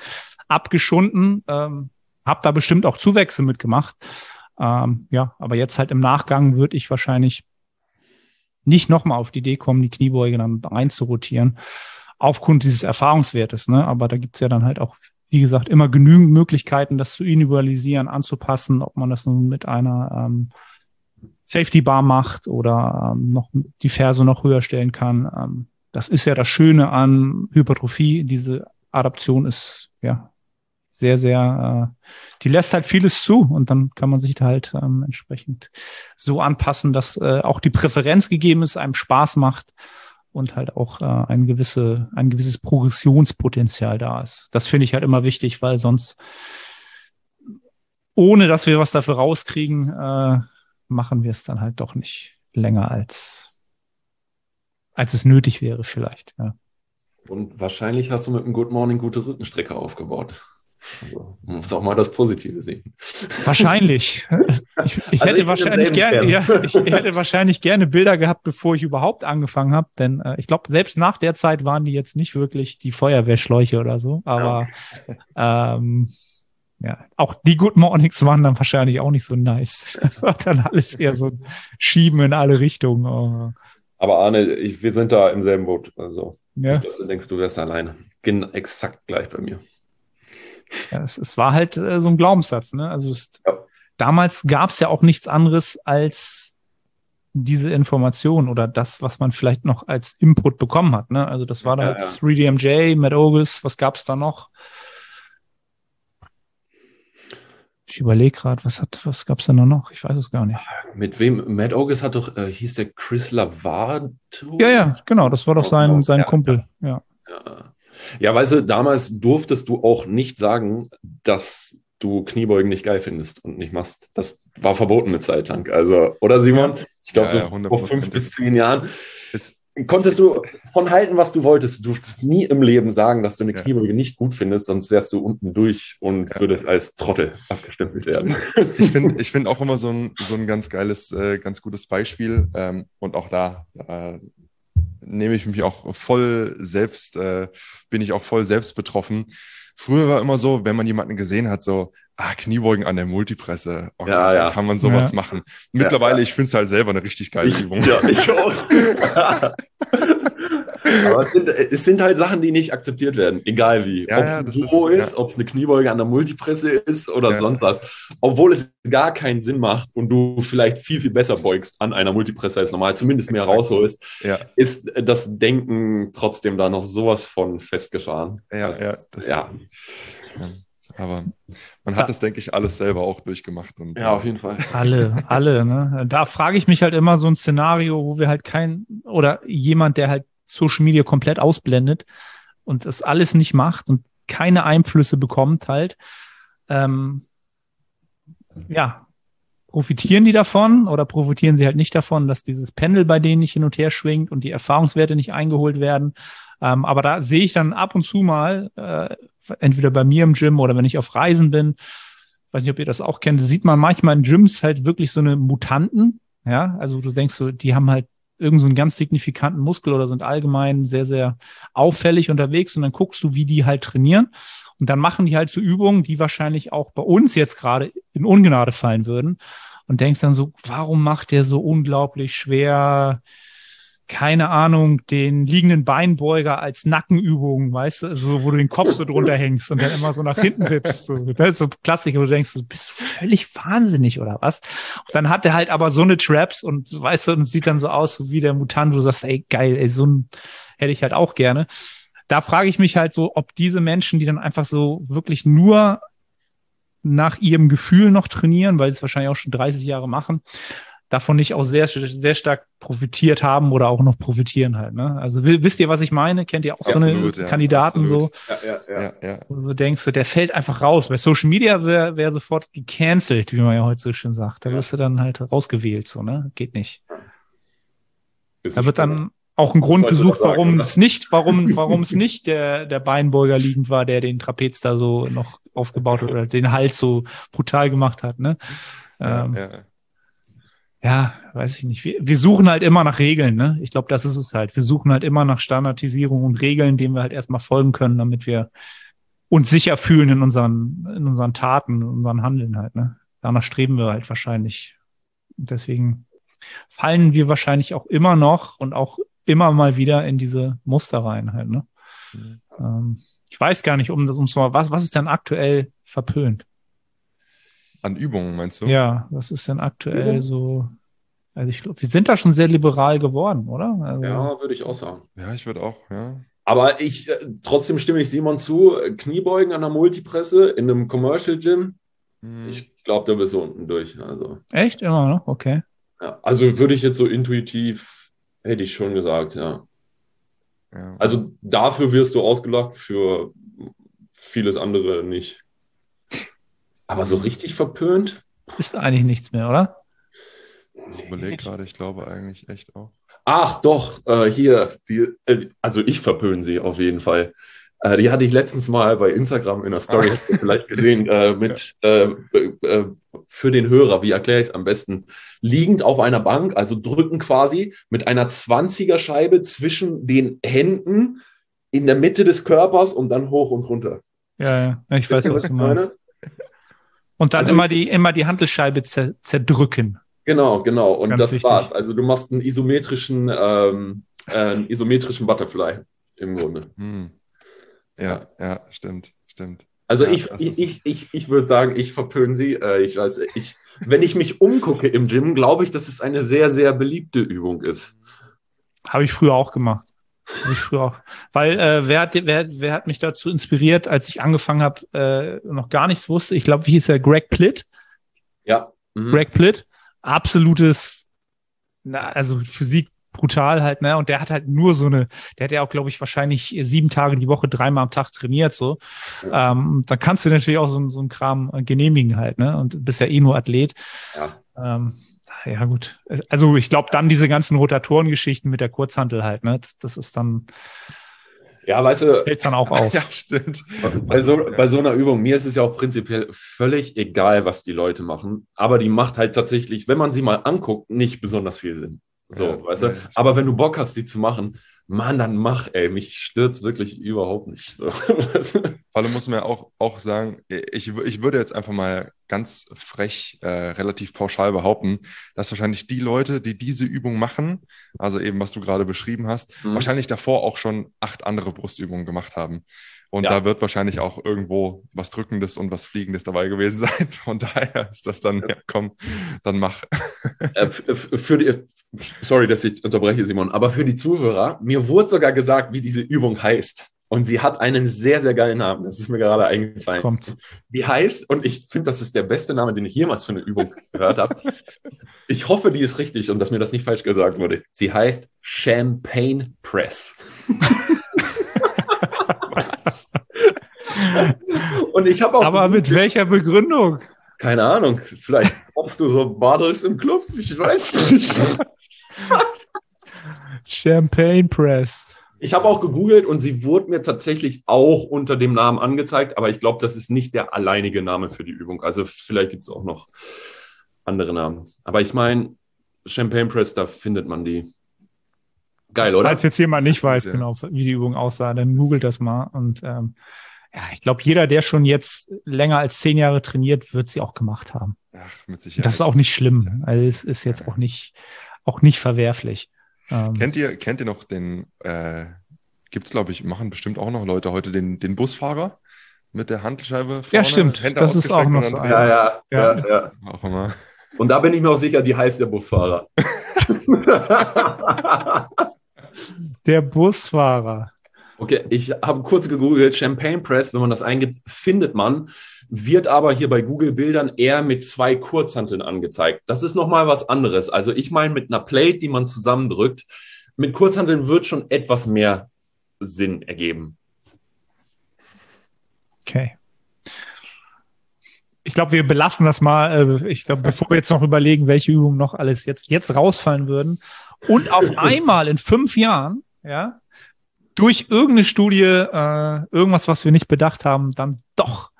abgeschunden, ähm, habe da bestimmt auch Zuwächse mitgemacht. Ähm, ja, aber jetzt halt im Nachgang würde ich wahrscheinlich nicht nochmal auf die Idee kommen, die Kniebeuge dann reinzurotieren, aufgrund dieses Erfahrungswertes. Ne? Aber da gibt's ja dann halt auch, wie gesagt, immer genügend Möglichkeiten, das zu individualisieren, anzupassen, ob man das nun mit einer ähm, Safety Bar macht oder ähm, noch die Ferse noch höher stellen kann. Ähm, das ist ja das Schöne an Hypertrophie. Diese Adaption ist ja sehr, sehr, äh, die lässt halt vieles zu und dann kann man sich halt ähm, entsprechend so anpassen, dass äh, auch die Präferenz gegeben ist, einem Spaß macht und halt auch äh, ein gewisse, ein gewisses Progressionspotenzial da ist. Das finde ich halt immer wichtig, weil sonst ohne dass wir was dafür rauskriegen, äh, machen wir es dann halt doch nicht länger als, als es nötig wäre vielleicht. Ja. Und wahrscheinlich hast du mit einem Good Morning gute Rückenstrecke aufgebaut. Also, man muss auch mal das Positive sehen. Wahrscheinlich. Ich, ich also hätte ich wahrscheinlich gerne, ja, ich hätte wahrscheinlich gerne Bilder gehabt, bevor ich überhaupt angefangen habe, denn äh, ich glaube, selbst nach der Zeit waren die jetzt nicht wirklich die Feuerwehrschläuche oder so. Aber ja. ähm, ja, auch die Good Mornings waren dann wahrscheinlich auch nicht so nice. Das war dann alles eher so Schieben in alle Richtungen. Oh. Aber Arne, ich, wir sind da im selben Boot. Also, ja. nicht, dass du denkst, du wärst alleine. Genau, exakt gleich bei mir. Ja, es, es war halt äh, so ein Glaubenssatz. Ne? Also es, ja. damals gab es ja auch nichts anderes als diese Information oder das, was man vielleicht noch als Input bekommen hat. Ne? Also das war da ja, jetzt 3DMJ, Matt Ogus, was gab es da noch? Ich überlege gerade, was hat, was gab es da noch? Ich weiß es gar nicht. Mit wem? Matt August hat doch, äh, hieß der Chris Lavato? Ja, ja, genau, das war doch sein, sein ja. Kumpel, ja. ja. Ja, weißt du, damals durftest du auch nicht sagen, dass du Kniebeugen nicht geil findest und nicht machst. Das war verboten eine Zeit lang. Also, oder Simon? Ja. Ich glaube, so vor fünf bis zehn Jahren. Es konntest du von halten, was du wolltest. Du durftest nie im Leben sagen, dass du eine Kniebeuge nicht gut findest, sonst wärst du unten durch und ja. würdest als Trottel abgestempelt werden. Ich finde ich find auch immer so ein, so ein ganz geiles, äh, ganz gutes Beispiel. Ähm, und auch da, da nehme ich mich auch voll selbst, äh, bin ich auch voll selbst betroffen. Früher war immer so, wenn man jemanden gesehen hat, so, ah, Kniebeugen an der Multipresse, oh ja, Gott, ja. kann man sowas ja. machen. Mittlerweile, ja, ich finde es halt selber eine richtig geile ich, Übung. Ja, ich auch. Aber es sind, es sind, halt Sachen, die nicht akzeptiert werden, egal wie. Ja, ob ja, es ein Duo ist, ist ob es eine Kniebeuge an der Multipresse ist oder ja. sonst was. Obwohl es gar keinen Sinn macht und du vielleicht viel, viel besser beugst an einer Multipresse als normal, zumindest mehr rausholst, ist das Denken trotzdem da noch sowas von festgefahren. Ja, ja. Das, ja. Aber man hat ja. das, denke ich, alles selber auch durchgemacht. Und, ja, auf jeden Fall. Alle, alle. Ne? Da frage ich mich halt immer so ein Szenario, wo wir halt kein, oder jemand, der halt Social Media komplett ausblendet und das alles nicht macht und keine Einflüsse bekommt halt, ähm, ja, profitieren die davon oder profitieren sie halt nicht davon, dass dieses Pendel bei denen nicht hin und her schwingt und die Erfahrungswerte nicht eingeholt werden. Ähm, aber da sehe ich dann ab und zu mal, äh, entweder bei mir im Gym oder wenn ich auf Reisen bin, weiß nicht, ob ihr das auch kennt, sieht man manchmal in Gyms halt wirklich so eine Mutanten. Ja, also du denkst so, die haben halt irgendeinen so ganz signifikanten Muskel oder sind allgemein sehr, sehr auffällig unterwegs und dann guckst du, wie die halt trainieren. Und dann machen die halt so Übungen, die wahrscheinlich auch bei uns jetzt gerade in Ungnade fallen würden. Und denkst dann so, warum macht der so unglaublich schwer keine Ahnung, den liegenden Beinbeuger als Nackenübung, weißt du, so, wo du den Kopf so drunter hängst und dann immer so nach hinten wippst. So. Das ist so Klassiker, wo du denkst, du bist völlig wahnsinnig oder was? Und dann hat er halt aber so eine Traps und weißt du, und sieht dann so aus, so wie der Mutant, wo du sagst, ey, geil, ey, so ein hätte ich halt auch gerne. Da frage ich mich halt so, ob diese Menschen, die dann einfach so wirklich nur nach ihrem Gefühl noch trainieren, weil sie es wahrscheinlich auch schon 30 Jahre machen, davon nicht auch sehr, sehr stark profitiert haben oder auch noch profitieren halt. Ne? Also wisst ihr, was ich meine? Kennt ihr auch so eine ja, Kandidaten absolut. so? Ja, ja, ja. ja. Wo du denkst, der fällt einfach raus. Bei Social Media wäre wär sofort gecancelt, wie man ja heute so schön sagt. Da wirst du dann halt rausgewählt, so, ne? Geht nicht. Ist da wird dann auch ein Grund gesucht, sagen, warum oder? es nicht, warum, warum es nicht der, der Beinbeuger liegend war, der den Trapez da so noch aufgebaut hat oder den Hals so brutal gemacht hat, ne? Ähm, ja ja, weiß ich nicht. Wir, wir suchen halt immer nach Regeln, ne? Ich glaube, das ist es halt. Wir suchen halt immer nach Standardisierung und Regeln, denen wir halt erstmal folgen können, damit wir uns sicher fühlen in unseren, in unseren Taten, in unseren Handeln halt, ne? Danach streben wir halt wahrscheinlich. Deswegen fallen wir wahrscheinlich auch immer noch und auch immer mal wieder in diese Muster rein halt, ne? Mhm. Ähm, ich weiß gar nicht, um das, um mal, was, was ist denn aktuell verpönt? An Übungen, meinst du? Ja, was ist denn aktuell ja. so? Also ich glaube, wir sind da schon sehr liberal geworden, oder? Also, ja, würde ich auch sagen. Ja, ich würde auch, ja. Aber ich, äh, trotzdem stimme ich Simon zu, Kniebeugen an der Multipresse in einem Commercial Gym, hm. ich glaube, da bist du unten durch. Also. Echt? Immer noch? Okay. Ja, also würde ich jetzt so intuitiv, hätte ich schon gesagt, ja. ja. Also dafür wirst du ausgelacht, für vieles andere nicht. Aber so richtig verpönt? Ist eigentlich nichts mehr, oder? Ich überlege gerade, ich glaube eigentlich echt auch. Ach doch, äh, hier, die, äh, also ich verpöne sie auf jeden Fall. Äh, die hatte ich letztens mal bei Instagram in der Story ah. vielleicht gesehen, äh, mit äh, äh, für den Hörer, wie erkläre ich es am besten? Liegend auf einer Bank, also drücken quasi mit einer 20er Scheibe zwischen den Händen in der Mitte des Körpers und dann hoch und runter. Ja, ja, ich weiß, was du meinst. Und dann also, immer die, immer die Handelscheibe zer, zerdrücken. Genau, genau. Und Ganz das wichtig. war's. Also du machst einen isometrischen, ähm, äh, einen isometrischen Butterfly im Grunde. Hm. Ja, ja, stimmt, stimmt. Also ja, ich, ich, ich, ich, ich würde sagen, ich verpöne sie. Äh, ich weiß, ich, wenn ich mich umgucke im Gym, glaube ich, dass es eine sehr, sehr beliebte Übung ist. Habe ich früher auch gemacht. Ich früher auch. Weil äh, wer, hat, wer, wer hat mich dazu inspiriert, als ich angefangen habe, äh, noch gar nichts wusste? Ich glaube, wie hieß er? Greg Plitt. Ja. Mhm. Greg Plitt. Absolutes, na, also Physik brutal halt, ne? Und der hat halt nur so eine, der hat ja auch, glaube ich, wahrscheinlich sieben Tage die Woche, dreimal am Tag trainiert, so. Ja. Ähm, da kannst du natürlich auch so, so einen Kram genehmigen halt, ne? Und bist ja eh nur Athlet. Ja. Ähm, Ja, gut. Also ich glaube dann diese ganzen Rotatorengeschichten mit der Kurzhantel halt, ne? Das, das ist dann. Ja, weißt du. Fällt dann auch auf. ja, stimmt. Bei so, bei so einer Übung, mir ist es ja auch prinzipiell völlig egal, was die Leute machen. Aber die macht halt tatsächlich, wenn man sie mal anguckt, nicht besonders viel Sinn. So, ja, weißt du? Ja. Aber wenn du Bock hast, sie zu machen, Mann, dann mach, ey, mich stört wirklich überhaupt nicht. So. Vor allem muss man ja auch, auch sagen, ich, ich würde jetzt einfach mal ganz frech, äh, relativ pauschal behaupten, dass wahrscheinlich die Leute, die diese Übung machen, also eben was du gerade beschrieben hast, mhm. wahrscheinlich davor auch schon acht andere Brustübungen gemacht haben. Und ja. da wird wahrscheinlich auch irgendwo was Drückendes und was Fliegendes dabei gewesen sein. Von daher ist das dann, ja, komm, dann mach. Äh, für die, sorry, dass ich unterbreche, Simon, aber für die Zuhörer, mir wurde sogar gesagt, wie diese Übung heißt. Und sie hat einen sehr, sehr geilen Namen. Das ist mir gerade eingefallen. Kommt. Die heißt, und ich finde, das ist der beste Name, den ich jemals für eine Übung gehört habe. Ich hoffe, die ist richtig und dass mir das nicht falsch gesagt wurde. Sie heißt Champagne Press. Und ich habe auch. Aber mit welcher Begründung? Keine Ahnung. Vielleicht brauchst du so Baders im Club. Ich weiß nicht. Champagne Press. Ich habe auch gegoogelt und sie wurde mir tatsächlich auch unter dem Namen angezeigt, aber ich glaube, das ist nicht der alleinige Name für die Übung. Also vielleicht gibt es auch noch andere Namen. Aber ich meine, Champagne Press, da findet man die. Geil, oder? Falls jetzt jemand nicht weiß ja. genau, wie die Übung aussah, dann googelt das mal. Und ähm, ja, ich glaube, jeder, der schon jetzt länger als zehn Jahre trainiert, wird sie auch gemacht haben. Ach, mit Sicherheit. Das ist auch nicht schlimm. Also es ist jetzt auch nicht, auch nicht verwerflich. Ähm, kennt ihr, kennt ihr noch den, äh, gibt es, glaube ich, machen bestimmt auch noch Leute heute den, den Busfahrer mit der Handscheibe vorne? Ja, stimmt. Hände das ist auch noch so. Ja, ja, ja, ja, ja. Auch immer. Und da bin ich mir auch sicher, die heißt der Busfahrer. der Busfahrer. Okay, ich habe kurz gegoogelt, Champagne Press, wenn man das eingibt, findet man, wird aber hier bei Google Bildern eher mit zwei Kurzhanteln angezeigt. Das ist nochmal was anderes. Also ich meine mit einer Plate, die man zusammendrückt. Mit Kurzhanteln wird schon etwas mehr Sinn ergeben. Okay. Ich glaube, wir belassen das mal. Äh, ich glaube, bevor wir jetzt noch überlegen, welche Übungen noch alles jetzt, jetzt rausfallen würden. Und auf einmal in fünf Jahren, ja, durch irgendeine Studie, äh, irgendwas, was wir nicht bedacht haben, dann doch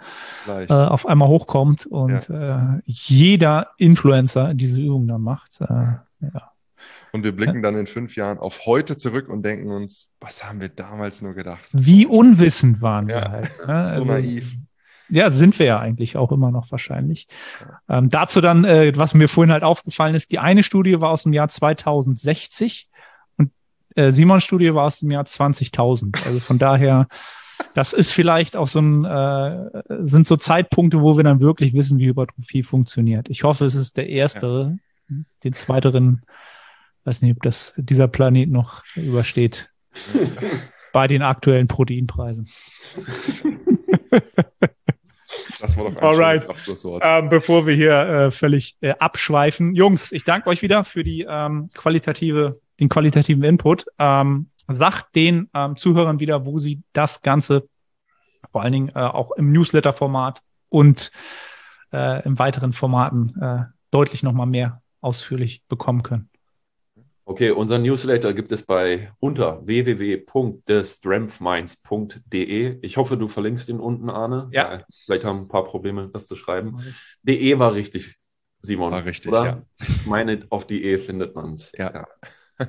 äh, auf einmal hochkommt und ja. äh, jeder Influencer diese Übung dann macht. Äh, ja. Und wir blicken dann in fünf Jahren auf heute zurück und denken uns, was haben wir damals nur gedacht? Wie unwissend waren wir halt. Ne? So also, naiv. Ja, sind wir ja eigentlich auch immer noch wahrscheinlich. Ähm, dazu dann, äh, was mir vorhin halt aufgefallen ist, die eine Studie war aus dem Jahr 2060 äh, Simons Studie war aus dem Jahr 20.000. Also von daher, das ist vielleicht auch so ein, äh, sind so Zeitpunkte, wo wir dann wirklich wissen, wie Hypertrophie funktioniert. Ich hoffe, es ist der erste. Ja. Den zweiteren, weiß nicht, ob das dieser Planet noch übersteht. bei den aktuellen Proteinpreisen. Das war doch ein Alright. Ähm, bevor wir hier äh, völlig äh, abschweifen. Jungs, ich danke euch wieder für die ähm, qualitative den qualitativen Input. Ähm, sagt den ähm, Zuhörern wieder, wo sie das Ganze vor allen Dingen äh, auch im Newsletter-Format und äh, in weiteren Formaten äh, deutlich nochmal mehr ausführlich bekommen können. Okay, unser Newsletter gibt es bei unter www.thestrengthminds.de. Ich hoffe, du verlinkst ihn unten, Arne. Ja. Vielleicht haben ein paar Probleme, das zu schreiben. DE war richtig, Simon. War richtig, oder? ja. Ich meine, auf die E findet man es. Ja. ja.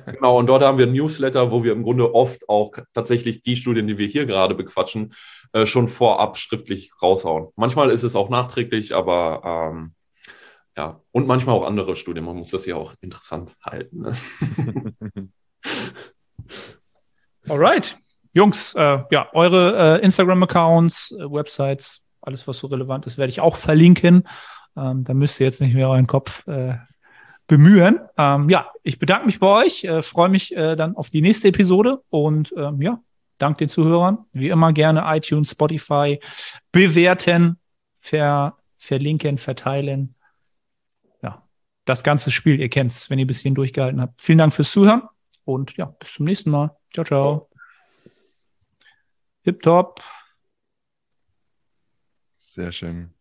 Genau, und dort haben wir ein Newsletter, wo wir im Grunde oft auch tatsächlich die Studien, die wir hier gerade bequatschen, äh, schon vorab schriftlich raushauen. Manchmal ist es auch nachträglich, aber ähm, ja, und manchmal auch andere Studien. Man muss das ja auch interessant halten. Ne? Alright. Jungs, äh, ja, eure äh, Instagram-Accounts, äh, Websites, alles, was so relevant ist, werde ich auch verlinken. Ähm, da müsst ihr jetzt nicht mehr euren Kopf äh, bemühen. Ähm, ja, ich bedanke mich bei euch, äh, freue mich äh, dann auf die nächste Episode und ähm, ja, danke den Zuhörern. Wie immer gerne iTunes, Spotify bewerten, ver, verlinken, verteilen. Das ganze Spiel, ihr kennt es, wenn ihr bis hierhin durchgehalten habt. Vielen Dank fürs Zuhören und ja, bis zum nächsten Mal. Ciao, ciao. Tip top. Sehr schön.